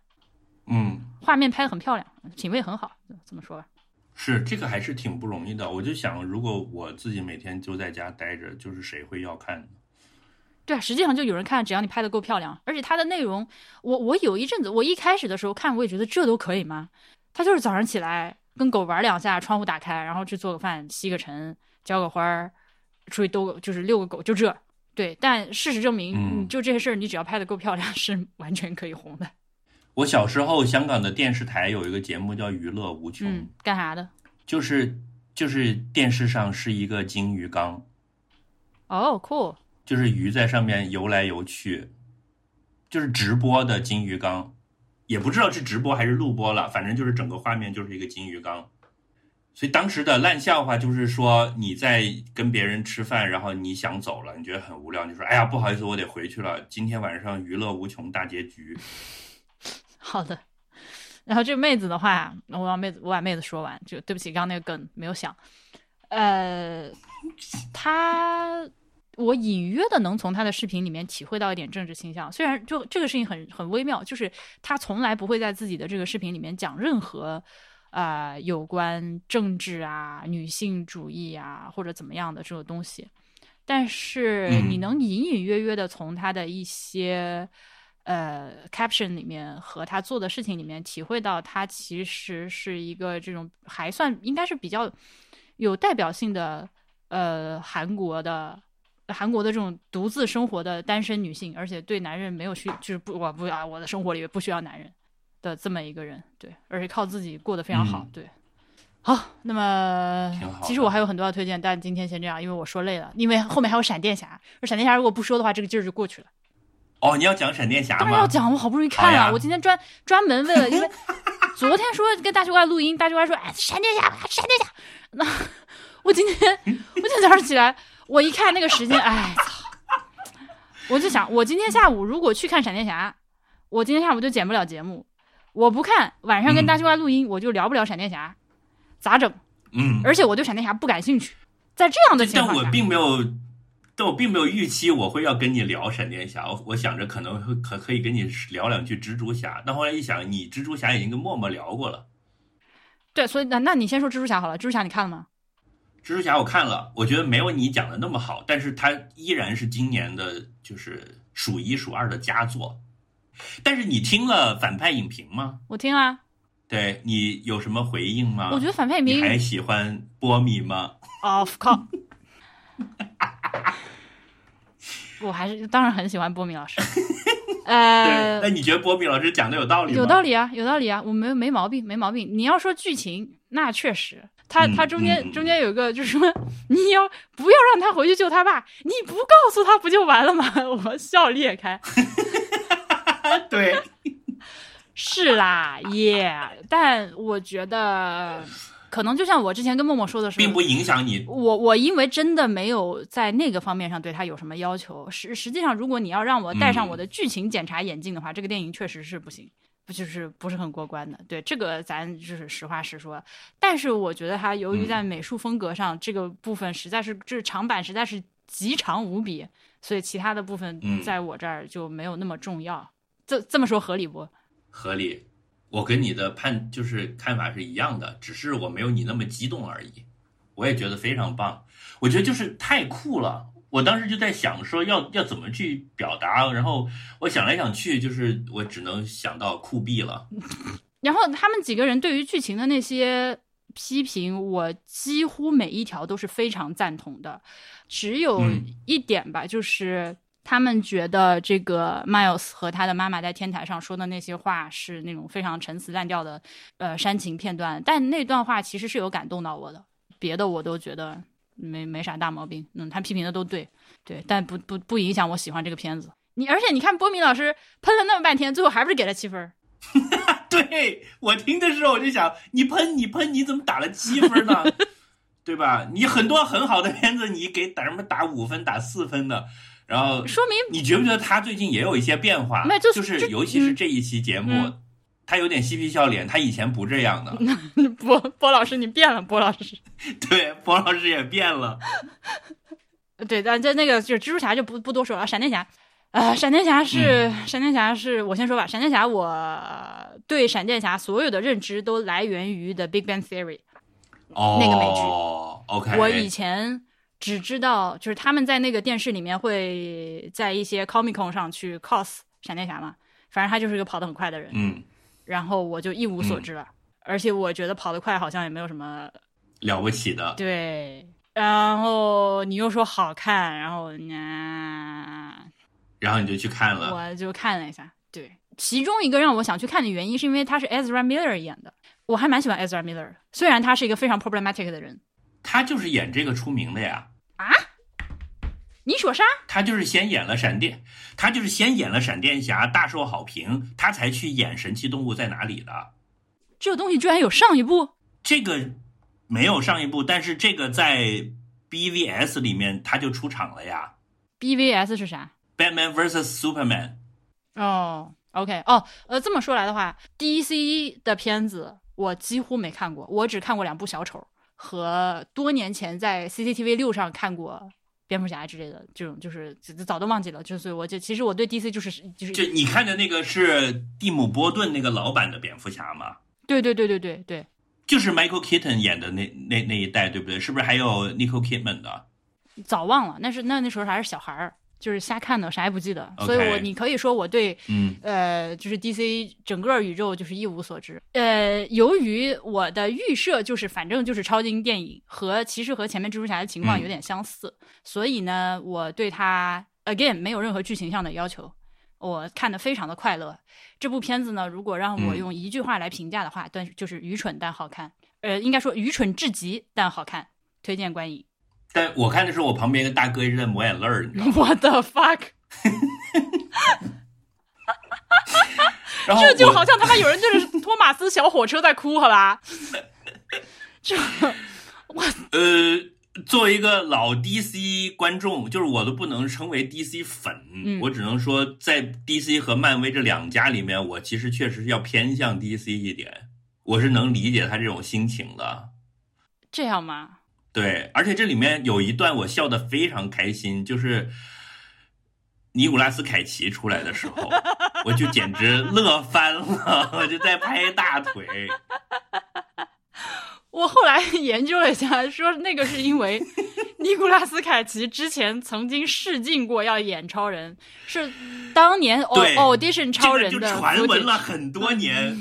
嗯，画面拍的很漂亮，品味很好，这么说吧。是这个还是挺不容易的。我就想，如果我自己每天就在家待着，就是谁会要看呢？对啊，实际上就有人看，只要你拍的够漂亮，而且它的内容，我我有一阵子，我一开始的时候看，我也觉得这都可以吗？他就是早上起来。跟狗玩两下，窗户打开，然后去做个饭，吸个尘，浇个花儿，出去兜个就是遛个狗，就这。对，但事实证明，就这些事儿，你只要拍的够漂亮，是完全可以红的。我小时候，香港的电视台有一个节目叫《娱乐无穷》，干啥的？就是就是电视上是一个金鱼缸。哦，cool。就是鱼在上面游来游去，就是直播的金鱼缸。也不知道是直播还是录播了，反正就是整个画面就是一个金鱼缸，所以当时的烂笑话就是说你在跟别人吃饭，然后你想走了，你觉得很无聊，你说哎呀不好意思，我得回去了，今天晚上娱乐无穷大结局。好的，然后这个妹子的话，我让妹子我把妹子说完，就对不起，刚刚那个梗没有想。呃，她我隐约的能从他的视频里面体会到一点政治倾向，虽然就这个事情很很微妙，就是他从来不会在自己的这个视频里面讲任何啊、呃有关政治啊、女性主义啊或者怎么样的这种东西，但是嗯。你能隐隐约约的从他的一些呃 caption 里面和他做的事情里面体会到，他其实是一个这种还算应该是比较有代表性的呃韩国的韩国的这种独自生活的单身女性，而且对男人没有需就是不我不啊我的生活里不需要男人的这么一个人，对，而且靠自己过得非常好，嗯对。好，那么其实我还有很多要推荐，但今天先这样，因为我说累了，因为后面还有闪电侠，而闪电侠如果不说的话，这个劲儿就过去了。哦，你要讲闪电侠吗？当然要讲，我好不容易看了，好呀我今天专专门为了，因为昨天说跟大西瓜录音，大西瓜说哎闪电侠，闪电侠，那 我今天我今天早上起来，我一看那个时间，哎，我就想我今天下午如果去看闪电侠，我今天下午就剪不了节目，我不看晚上跟嗯大西瓜录音，我就聊不了闪电侠，咋整？嗯，而且我对闪电侠不感兴趣，在这样的情况下但我，并没有，但我并没有预期我会要跟你聊闪电侠，我我想着可能会可可以跟你聊两句蜘蛛侠，但后来一想，你蜘蛛侠已经跟默默聊过了。对，所以那那你先说蜘蛛侠好了，蜘蛛侠你看了吗？蜘蛛侠我看了，我觉得没有你讲的那么好，但是它依然是今年的，就是数一数二的佳作。但是你听了反派影评吗？我听了，对你有什么回应吗？我觉得反派影评还喜欢波米吗？Of course，我还是当然很喜欢波米老师。呃那，你觉得波米老师讲的有道理吗？有道理啊，有道理啊，我没没毛病，没毛病。你要说剧情，那确实，他嗯他中间中间有一个就是说，你要不要让他回去救他爸？你不告诉他不就完了吗？我笑裂开。对，是啦，耶、但我觉得可能就像我之前跟默默说的是，并不影响你。我我因为真的没有在那个方面上对他有什么要求。实实际上，如果你要让我戴上嗯我的剧情检查眼镜的话，这个电影确实是不行，不就是不是很过关的。对这个咱就是实话实说。但是我觉得它由于嗯在美术风格上、这个部分实在是就是长板实在是极长无比，所以其他的部分嗯在我这儿就没有那么重要。这这么说合理不？合理。我跟你的判就是看法是一样的，只是我没有你那么激动而已。我也觉得非常棒，我觉得就是太酷了。我当时就在想说要要怎么去表达，然后我想来想去，就是我只能想到酷毙了。然后他们几个人对于剧情的那些批评，我几乎每一条都是非常赞同的，只有嗯一点吧，就是他们觉得这个 Miles 和他的妈妈在天台上说的那些话是那种非常陈词滥调的呃煽情片段，但那段话其实是有感动到我的，别的我都觉得没没啥大毛病，嗯，他批评的都对，对，但不不不影响我喜欢这个片子。你而且你看波米老师喷了那么半天，最后还不是给了七分儿？对我听的时候我就想，你喷你喷，你怎么打了七分呢？对吧？你很多很好的片子，你给打什么打五分、打四分的，然后说明你觉不觉得他最近也有一些变化？没就就是尤其是这一期节目，嗯他有点嬉皮笑脸，他以前不这样的。波波老师，你变了，波老师。对，波老师也变了。对，但这那个就是蜘蛛侠就不不多说了，闪电侠。呃，闪电侠是、闪电侠是我先说吧，闪电侠我对闪电侠所有的认知都来源于的《Big Bang Theory》。哦，那个美剧，OK，我以前只知道就是他们在那个电视里面会在一些 Comic Con 上去 cos 闪电侠嘛，反正他就是一个跑得很快的人，嗯然后我就一无所知了。而且我觉得跑得快好像也没有什么了不起的，对，然后你又说好看，然后呢，然后你就去看了。我就看了一下。对，其中一个让我想去看的原因，是因为他是 Ezra Miller 演的，我还蛮喜欢 Ezra Miller，的虽然他是一个非常 problematic 的人。他就是演这个出名的呀，你说啥？他就是先演了闪电，他就是先演了闪电侠，大受好评，他才去演神奇动物在哪里的。这个东西居然有上一部？这个没有上一部，但是这个在 BVS 里面他就出场了呀。BVS 是啥？Batman vs Superman，哦，OK，哦，呃，这么说来的话，DC 的片子我几乎没看过，我只看过两部小丑和多年前在 CCTV 六上看过蝙蝠侠之类的这种，就是早都忘记了。就所以我就其实我对 DC 就是就是就你看的那个是蒂姆·波顿那个老版的蝙蝠侠吗？对对对对对对，就是 Michael Keaton 演的那那那一代，对不对？是不是还有 Nicole Kidman 的？早忘了，那是那那时候还是小孩儿。就是瞎看的，啥也不记得所以我你可以说我对嗯呃，就是 DC 整个宇宙就是一无所知。呃，由于我的预设就是反正就是超级英电影和其实和前面蜘蛛侠的情况嗯有点相似，所以呢，我对它 again 没有任何剧情上的要求，我看的非常的快乐。这部片子呢，如果让我嗯用一句话来评价的话，但就是愚蠢但好看，呃，应该说愚蠢至极但好看，推荐观影。但我看的时候，我旁边一个大哥一直在抹眼泪儿，你知道吗？我的 fuck！然后这就好像他妈有人对着托马斯小火车在哭，好吧？这呃，作为一个老 DC 观众，就是我都不能称为 DC 粉，嗯我只能说在 DC 和漫威这两家里面，我其实确实是要偏向 DC 一点，我是能理解他这种心情的。这样吗？对，而且这里面有一段我笑得非常开心，就是尼古拉斯凯奇出来的时候，我就简直乐翻了，我就在拍大腿。我后来研究了一下，说那个是因为尼古拉斯凯奇之前曾经试镜过要演超人，是当年哦对 audition 超人的这个就传闻了很多年。哎，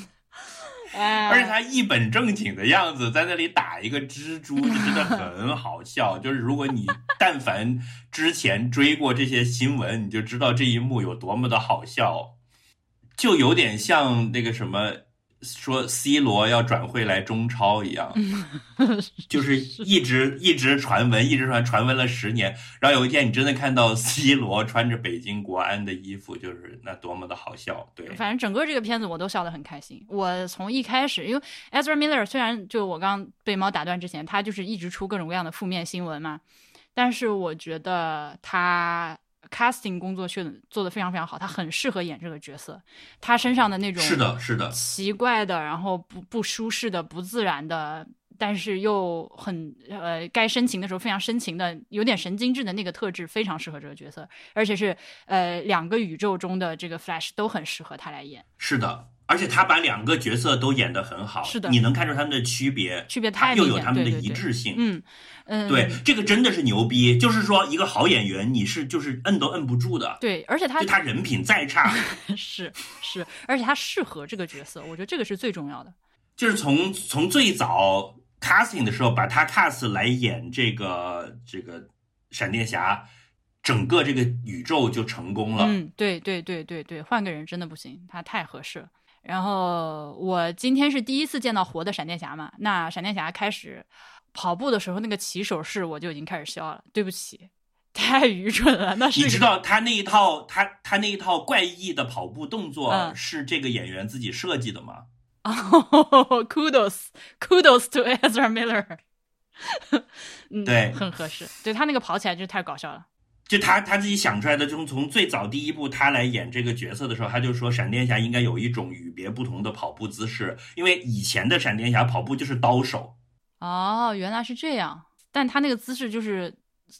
而且他一本正经的样子在那里打一个蜘蛛，就真的很好笑。就是如果你但凡之前追过这些新闻，你就知道这一幕有多么的好笑，就有点像那个什么说 C 罗要转会来中超一样，就是一直 一直传闻，一直传传闻了十年，然后有一天你真的看到 C 罗穿着北京国安的衣服，就是那多么的好笑，对。反正整个这个片子我都笑得很开心。我从一开始，因为 Ezra Miller 虽然就我刚被猫打断之前，他就是一直出各种各样的负面新闻嘛，但是我觉得他 casting 工作做的做得非常非常好，他很适合演这个角色。他身上的那种是的，是的，奇怪的，然后不不舒适的、不自然的，但是又很呃该深情的时候非常深情的，有点神经质的那个特质，非常适合这个角色，而且是呃两个宇宙中的这个 Flash 都很适合他来演，是的，而且他把两个角色都演得很好，是的你能看出他们的区别，区别太明显，有他们的一致性。嗯嗯，对，这个真的是牛逼。就是说，一个好演员，你是就是摁都摁不住的。对，而且他就他人品再差，是是，而且他适合这个角色，我觉得这个是最重要的。就是从从最早 casting 的时候，把他 cast 来演这个这个闪电侠，整个这个宇宙就成功了。嗯，对对对对对，换个人真的不行，他太合适了。然后我今天是第一次见到活的闪电侠嘛，那闪电侠开始跑步的时候，那个起手式我就已经开始笑了。对不起，太愚蠢了。那是你知道他那一套他他那一套怪异的跑步动作嗯是这个演员自己设计的吗？哦，kudos kudos to Ezra Miller，嗯，对很合适。对他那个跑起来就太搞笑了。就他他自己想出来的，从从最早第一部他来演这个角色的时候，他就说闪电侠应该有一种与别不同的跑步姿势，因为以前的闪电侠跑步就是刀手，哦，原来是这样，但他那个姿势就是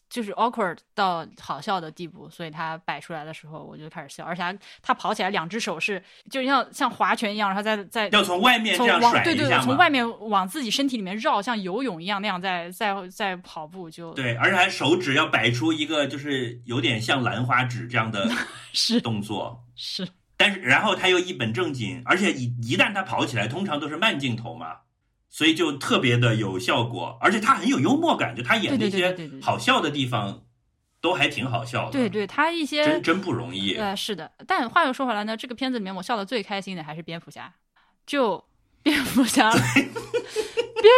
就是 awkward 到好笑的地步，所以他摆出来的时候我就开始笑，而且他他跑起来两只手是就像像划拳一样，然后在在要从外面这从样往对对。从外面往自己身体里面绕，像游泳一样那样在在在跑步就对，而且还手指要摆出一个就是有点像兰花指这样的 是动作，是但是然后他又一本正经，而且一一旦他跑起来，通常都是慢镜头嘛，所以就特别的有效果，而且他很有幽默感，就他演那些好笑的地方都还挺好笑的。对对，他一些真真不容易。呃，是的，但话又说回来呢，这个片子里面我笑的最开心的还是蝙蝠侠，就蝙蝠侠，蝙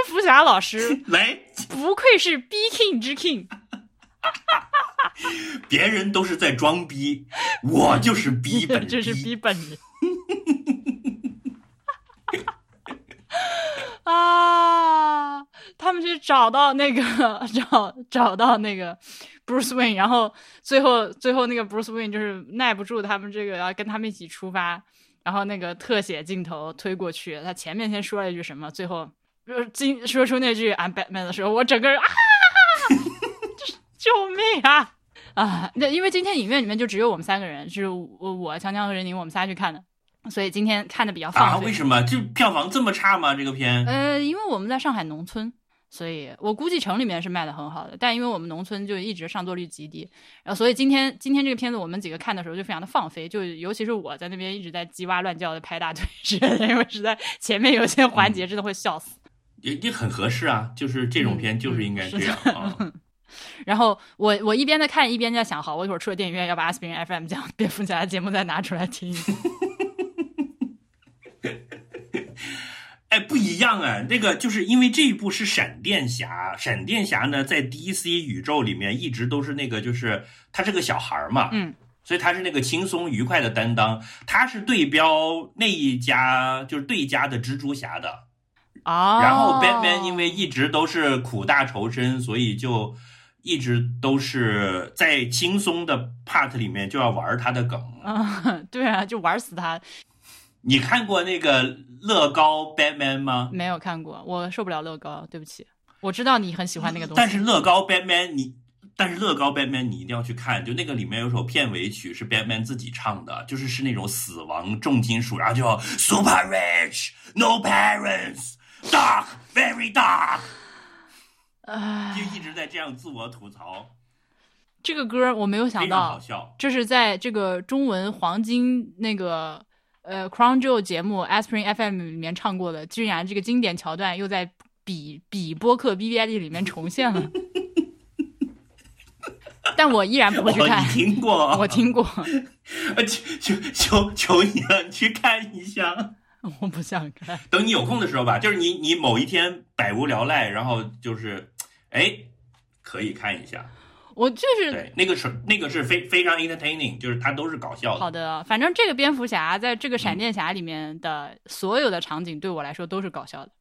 蝠侠老师 来，不愧是 B King 之 King，别人都是在装逼，我就是逼本逼。这是逼本人。啊！他们去找到那个 找找到那个 Bruce Wayne，然后最后最后那个 Bruce Wayne 就是耐不住他们这个要跟他们一起出发，然后那个特写镜头推过去，他前面先说了一句什么，最后呃今说出那句 I'm Batman 的时候，我整个人啊，就救命啊！啊，那因为今天影院里面就只有我们三个人，是我、我强强和任宁，我们仨去看的，所以今天看的比较放啊？飞。为什么？就票房这么差吗？这个片？呃，因为我们在上海农村，所以我估计城里面是卖的很好的，但因为我们农村就一直上座率极低，然后所以今天今天这个片子我们几个看的时候就非常的放飞，就尤其是我在那边一直在叽哇乱叫的拍大腿之类的，因为实在前面有些环节真的会笑死。也也很合适啊，就是这种片就是应该这样啊。然后我我一边在看，一边在想，好，我一会儿出了电影院要把阿司匹林 FM 讲 蝙蝠侠的节目再拿出来听。哎，不一样啊！那个就是因为这一部是闪电侠，闪电侠呢在 DC 宇宙里面一直都是那个，就是他是个小孩儿嘛，嗯，所以他是那个轻松愉快的担当，他是对标那一家就是对家的蜘蛛侠的。哦，然后 Batman 因为一直都是苦大仇深，所以就一直都是在轻松的 part 里面就要玩他的梗。嗯，对啊，就玩死他。你看过那个乐高 Batman 吗？没有看过，我受不了乐高，对不起。我知道你很喜欢那个东西，但是乐高 Batman 你，但是乐高 Batman 你一定要去看，就那个里面有首片尾曲是 Batman 自己唱的，就是是那种死亡重金属，然后就 Super Rich No Parents Dark Very Dark，唉，就一直在这样自我吐槽，这个歌我没有想非常好到，笑。这是在这个中文黄金那个呃 Crown Jewel 节目 Aspirin FM 里面唱过的，居然这个经典桥段又在比比播客 B B I D 里面重现了。但我依然不会去哦，看你，听过？我听过，呃，求求求求你了，你去看一下。我不想看。等你有空的时候吧，就是你你某一天百无聊赖，然后就是，哎，可以看一下。我就是对，那个是那个是非非常 entertaining，就是它都是搞笑的。好的，反正这个蝙蝠侠在这个闪电侠里面的所有的场景对我来说都是搞笑的。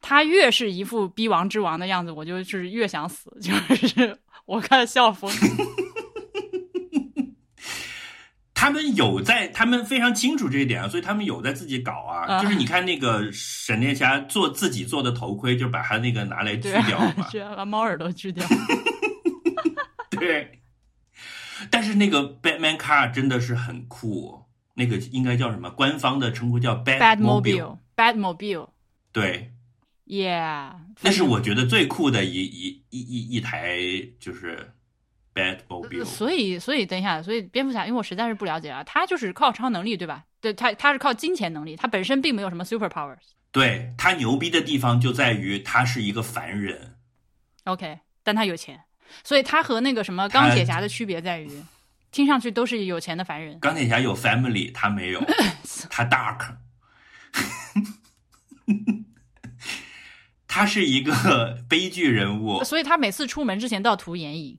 他越是一副逼王之王的样子，我就是越想死，就是我看笑疯。他们有在，他们非常清楚这一点啊，所以他们有在自己搞啊。啊就是你看那个闪电侠做自己做的头盔，就把他那个拿来锯掉嘛。是把猫耳朵锯掉。对。但是那个 Batman car 真的是很酷，那个应该叫什么？官方的称呼叫 Batmobile。Batmobile，Batmobile，Yeah，对，那是我觉得最酷的一一一一一台就是 Batmobile。所以，所以等一下，所以蝙蝠侠，因为我实在是不了解啊，他就是靠超能力，对吧？对他，他是靠金钱能力，他本身并没有什么 super powers。对他牛逼的地方就在于他是一个凡人。OK，但他有钱，所以他和那个什么钢铁侠的区别在于，听上去都是有钱的凡人。钢铁侠有 family，他没有，他 dark。他是一个 悲剧人物，所以他每次出门之前都要涂眼影。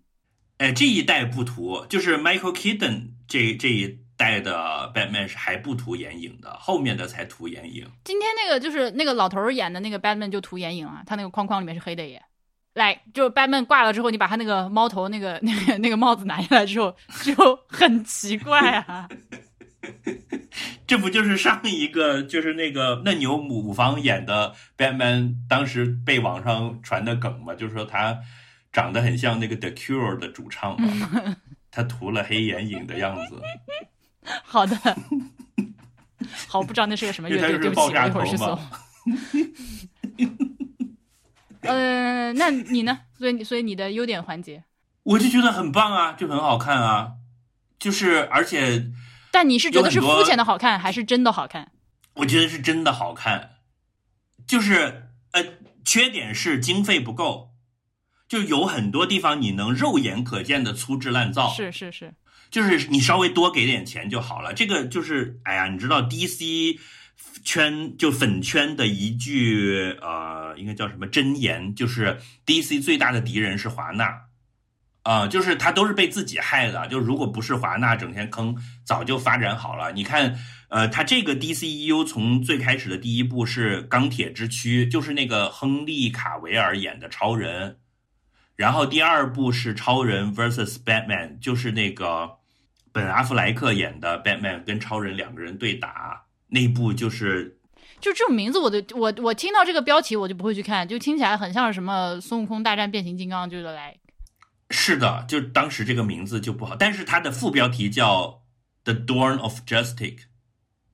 哎，这一代不涂，就是 Michael Keaton 这这一代的 Batman 是还不涂眼影的，后面的才涂眼影。今天那个就是那个老头儿演的那个 Batman 就涂眼影啊，他那个框框里面是黑的耶。来，就 Batman 挂了之后，你把他那个猫头那个那个那个帽子拿下来之后，就很奇怪啊。这不就是上一个就是那个嫩牛母方演的 Batman 当时被网上传的梗嘛？就是说他长得很像那个 The Cure 的主唱嘛，他涂了黑眼影的样子。好的，好，不知道那是个什么乐队，因为他对不起，我是爆炸一会儿去搜头嘛。呃，那你呢？所以你所以你的优点环节，我就觉得很棒啊，就很好看啊，就是而且但你是觉得是肤浅的好看，还是真的好看？我觉得是真的好看，就是呃，缺点是经费不够，就有很多地方你能肉眼可见的粗制滥造，是是是，就是你稍微多给点钱就好了。这个就是，哎呀，你知道 DC 圈就粉圈的一句呃，应该叫什么箴言，就是 DC 最大的敌人是华纳。啊、就是他都是被自己害的。就如果不是华纳整天坑，早就发展好了。你看，呃，他这个 DCEU 从最开始的第一部是钢铁之躯，就是那个亨利卡维尔演的超人，然后第二部是超人 vs Batman，就是那个本阿弗莱克演的 Batman 跟超人两个人对打，那部就是就这种名字我都我我听到这个标题我就不会去看，就听起来很像是什么孙悟空大战变形金刚，就是来是的，就当时这个名字就不好，但是它的副标题叫《The Dawn of Justice》，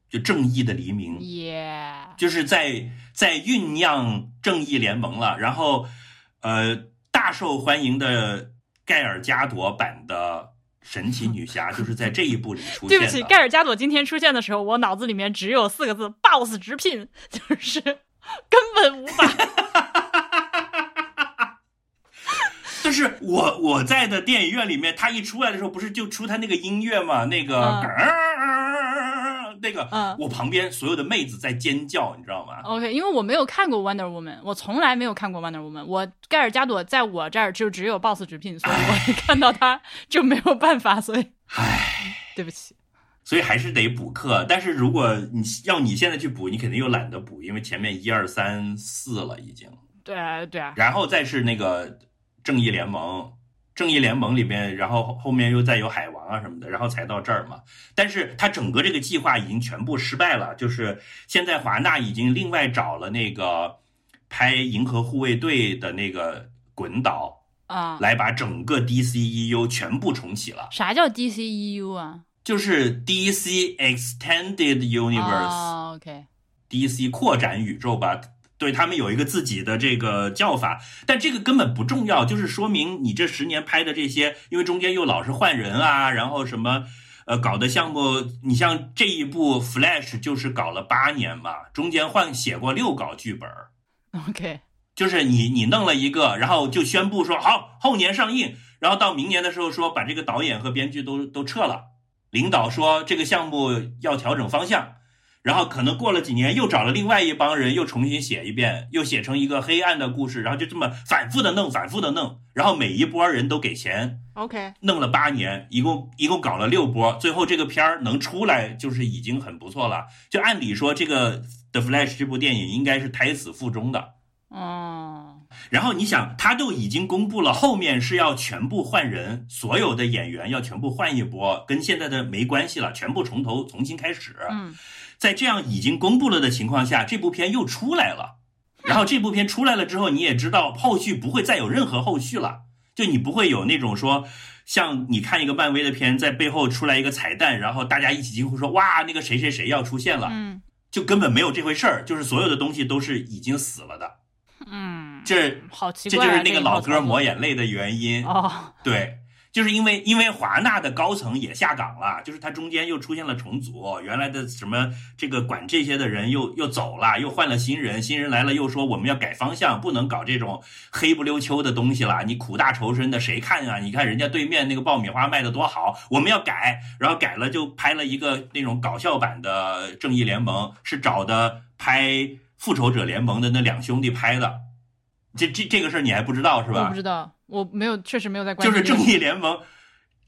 就正义的黎明，耶，就是在在酝酿正义联盟了。然后，呃，大受欢迎的盖尔加朵版的神奇女侠就是在这一部里出现。对不起，盖尔加朵今天出现的时候，我脑子里面只有四个字：boss 直聘，就是 根本无法。但是我我在的电影院里面，他一出来的时候，不是就出他那个音乐嘛？那个、嗯那个，嗯我旁边所有的妹子在尖叫，你知道吗？OK，因为我没有看过 Wonder Woman，我从来没有看过 Wonder Woman。我盖尔加朵在我这儿就只有 boss 直聘，所以我一 看到他就没有办法，所以唉，对不起。所以还是得补课。但是如果你要你现在去补，你肯定又懒得补，因为前面一二三四了已经。对啊，对啊，然后再是那个正义联盟，正义联盟里边，然后后后面又再有海王啊什么的，然后才到这儿嘛。但是他整个这个计划已经全部失败了，就是现在华纳已经另外找了那个拍《银河护卫队》的那个滚导，啊，来把整个 DCEU 全部重启了，啥叫 DCEU 啊就是 DC Extended Universe。哦，OK，DC 扩展宇宙吧，对他们有一个自己的这个叫法，但这个根本不重要，就是说明你这十年拍的这些，因为中间又老是换人啊，然后什么。呃，搞的项目，你像这一部 Flash 就是搞了八年嘛，中间换写过六稿剧本，OK，就是你你弄了一个，然后就宣布说好后年上映，然后到明年的时候说把这个导演和编剧都都撤了，领导说这个项目要调整方向，然后可能过了几年又找了另外一帮人又重新写一遍，又写成一个黑暗的故事，然后就这么反复的弄，反复的弄，然后每一波人都给钱，OK，弄了八年，一共一共搞了六波，最后这个片儿能出来就是已经很不错了。就按理说这个 The Flash 这部电影应该是胎死腹中的。哦，然后你想，他都已经公布了，后面是要全部换人，所有的演员要全部换一波，跟现在的没关系了，全部从头重新开始。嗯，在这样已经公布了的情况下，这部片又出来了。然后这部片出来了之后，你也知道后续不会再有任何后续了，就你不会有那种说，像你看一个漫威的片，在背后出来一个彩蛋，然后大家一起惊呼说哇，那个谁谁谁要出现了，嗯就根本没有这回事儿，就是所有的东西都是已经死了的。嗯，这好奇怪、啊，这就是那个老哥抹眼泪的原因。哦，对，就是因为因为华纳的高层也下岗了，就是他中间又出现了重组，原来的什么这个管这些的人又又走了，又换了新人，新人来了又说我们要改方向，不能搞这种黑不溜秋的东西了，你苦大仇深的谁看啊？你看人家对面那个爆米花卖的多好，我们要改，然后改了就拍了一个那种搞笑版的正义联盟，是找的拍复仇者联盟的那两兄弟拍的。这这这个事儿你还不知道是吧？我不知道，我没有，确实没有在关注就是正义联盟，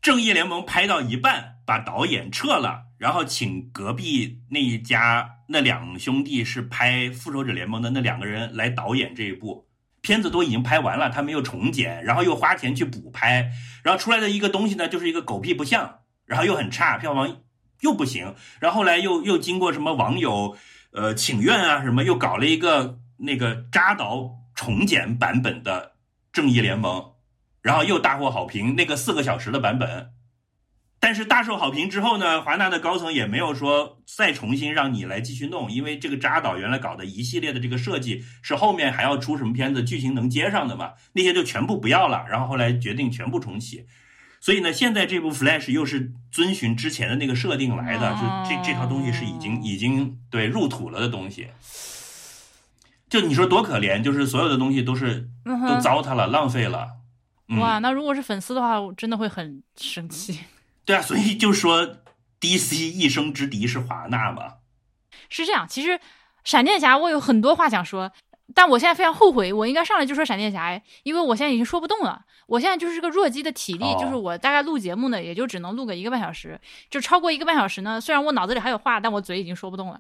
正义联盟拍到一半，把导演撤了，然后请隔壁那一家那两兄弟是拍复仇者联盟的那两个人来导演这一部片子，都已经拍完了，他们又重剪，然后又花钱去补拍，然后出来的一个东西呢，就是一个狗屁不像，然后又很差，票房又不行，然后后来又又经过什么网友呃请愿啊什么，又搞了一个那个扎导重剪版本的正义联盟。然后又大获好评，那个四个小时的版本。但是大受好评之后呢，华纳的高层也没有说再重新让你来继续弄，因为这个扎导原来搞的一系列的这个设计是后面还要出什么片子，剧情能接上的嘛，那些就全部不要了。然后后来决定全部重启。所以呢，现在这部 Flash 又是遵循之前的那个设定来的，就这这套东西是已经已经对入土了的东西。就你说多可怜，就是所有的东西都是都糟蹋了，浪费了。嗯哇，那如果是粉丝的话，我真的会很生气。对啊，所以就说 DC 一生之敌是华纳嘛。是这样，其实闪电侠我有很多话想说，但我现在非常后悔，我应该上来就说闪电侠，因为我现在已经说不动了。我现在就是个弱鸡的体力，哦就是我大概录节目呢，也就只能录个一个半小时，就超过一个半小时呢，虽然我脑子里还有话，但我嘴已经说不动了。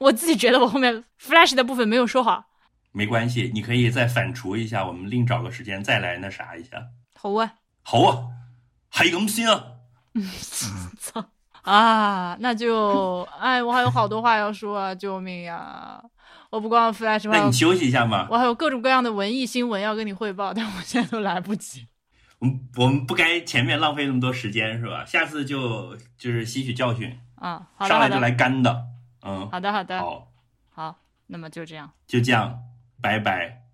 我自己觉得我后面 Flash 的部分没有说好。没关系，你可以再反刍一下，我们另找个时间再来那啥一下。好啊，好啊，係咁先啊。嗯 操啊，那就哎，我还有好多话要说啊，救命呀！我不光 Flash，那你休息一下嘛。我还有各种各样的文艺新闻要跟你汇报，但我现在都来不及。我们我们不该前面浪费那么多时间是吧？下次就就是吸取教训，啊，上来就来干的。嗯，好的好的好，好，那么就这样。就这样，拜拜。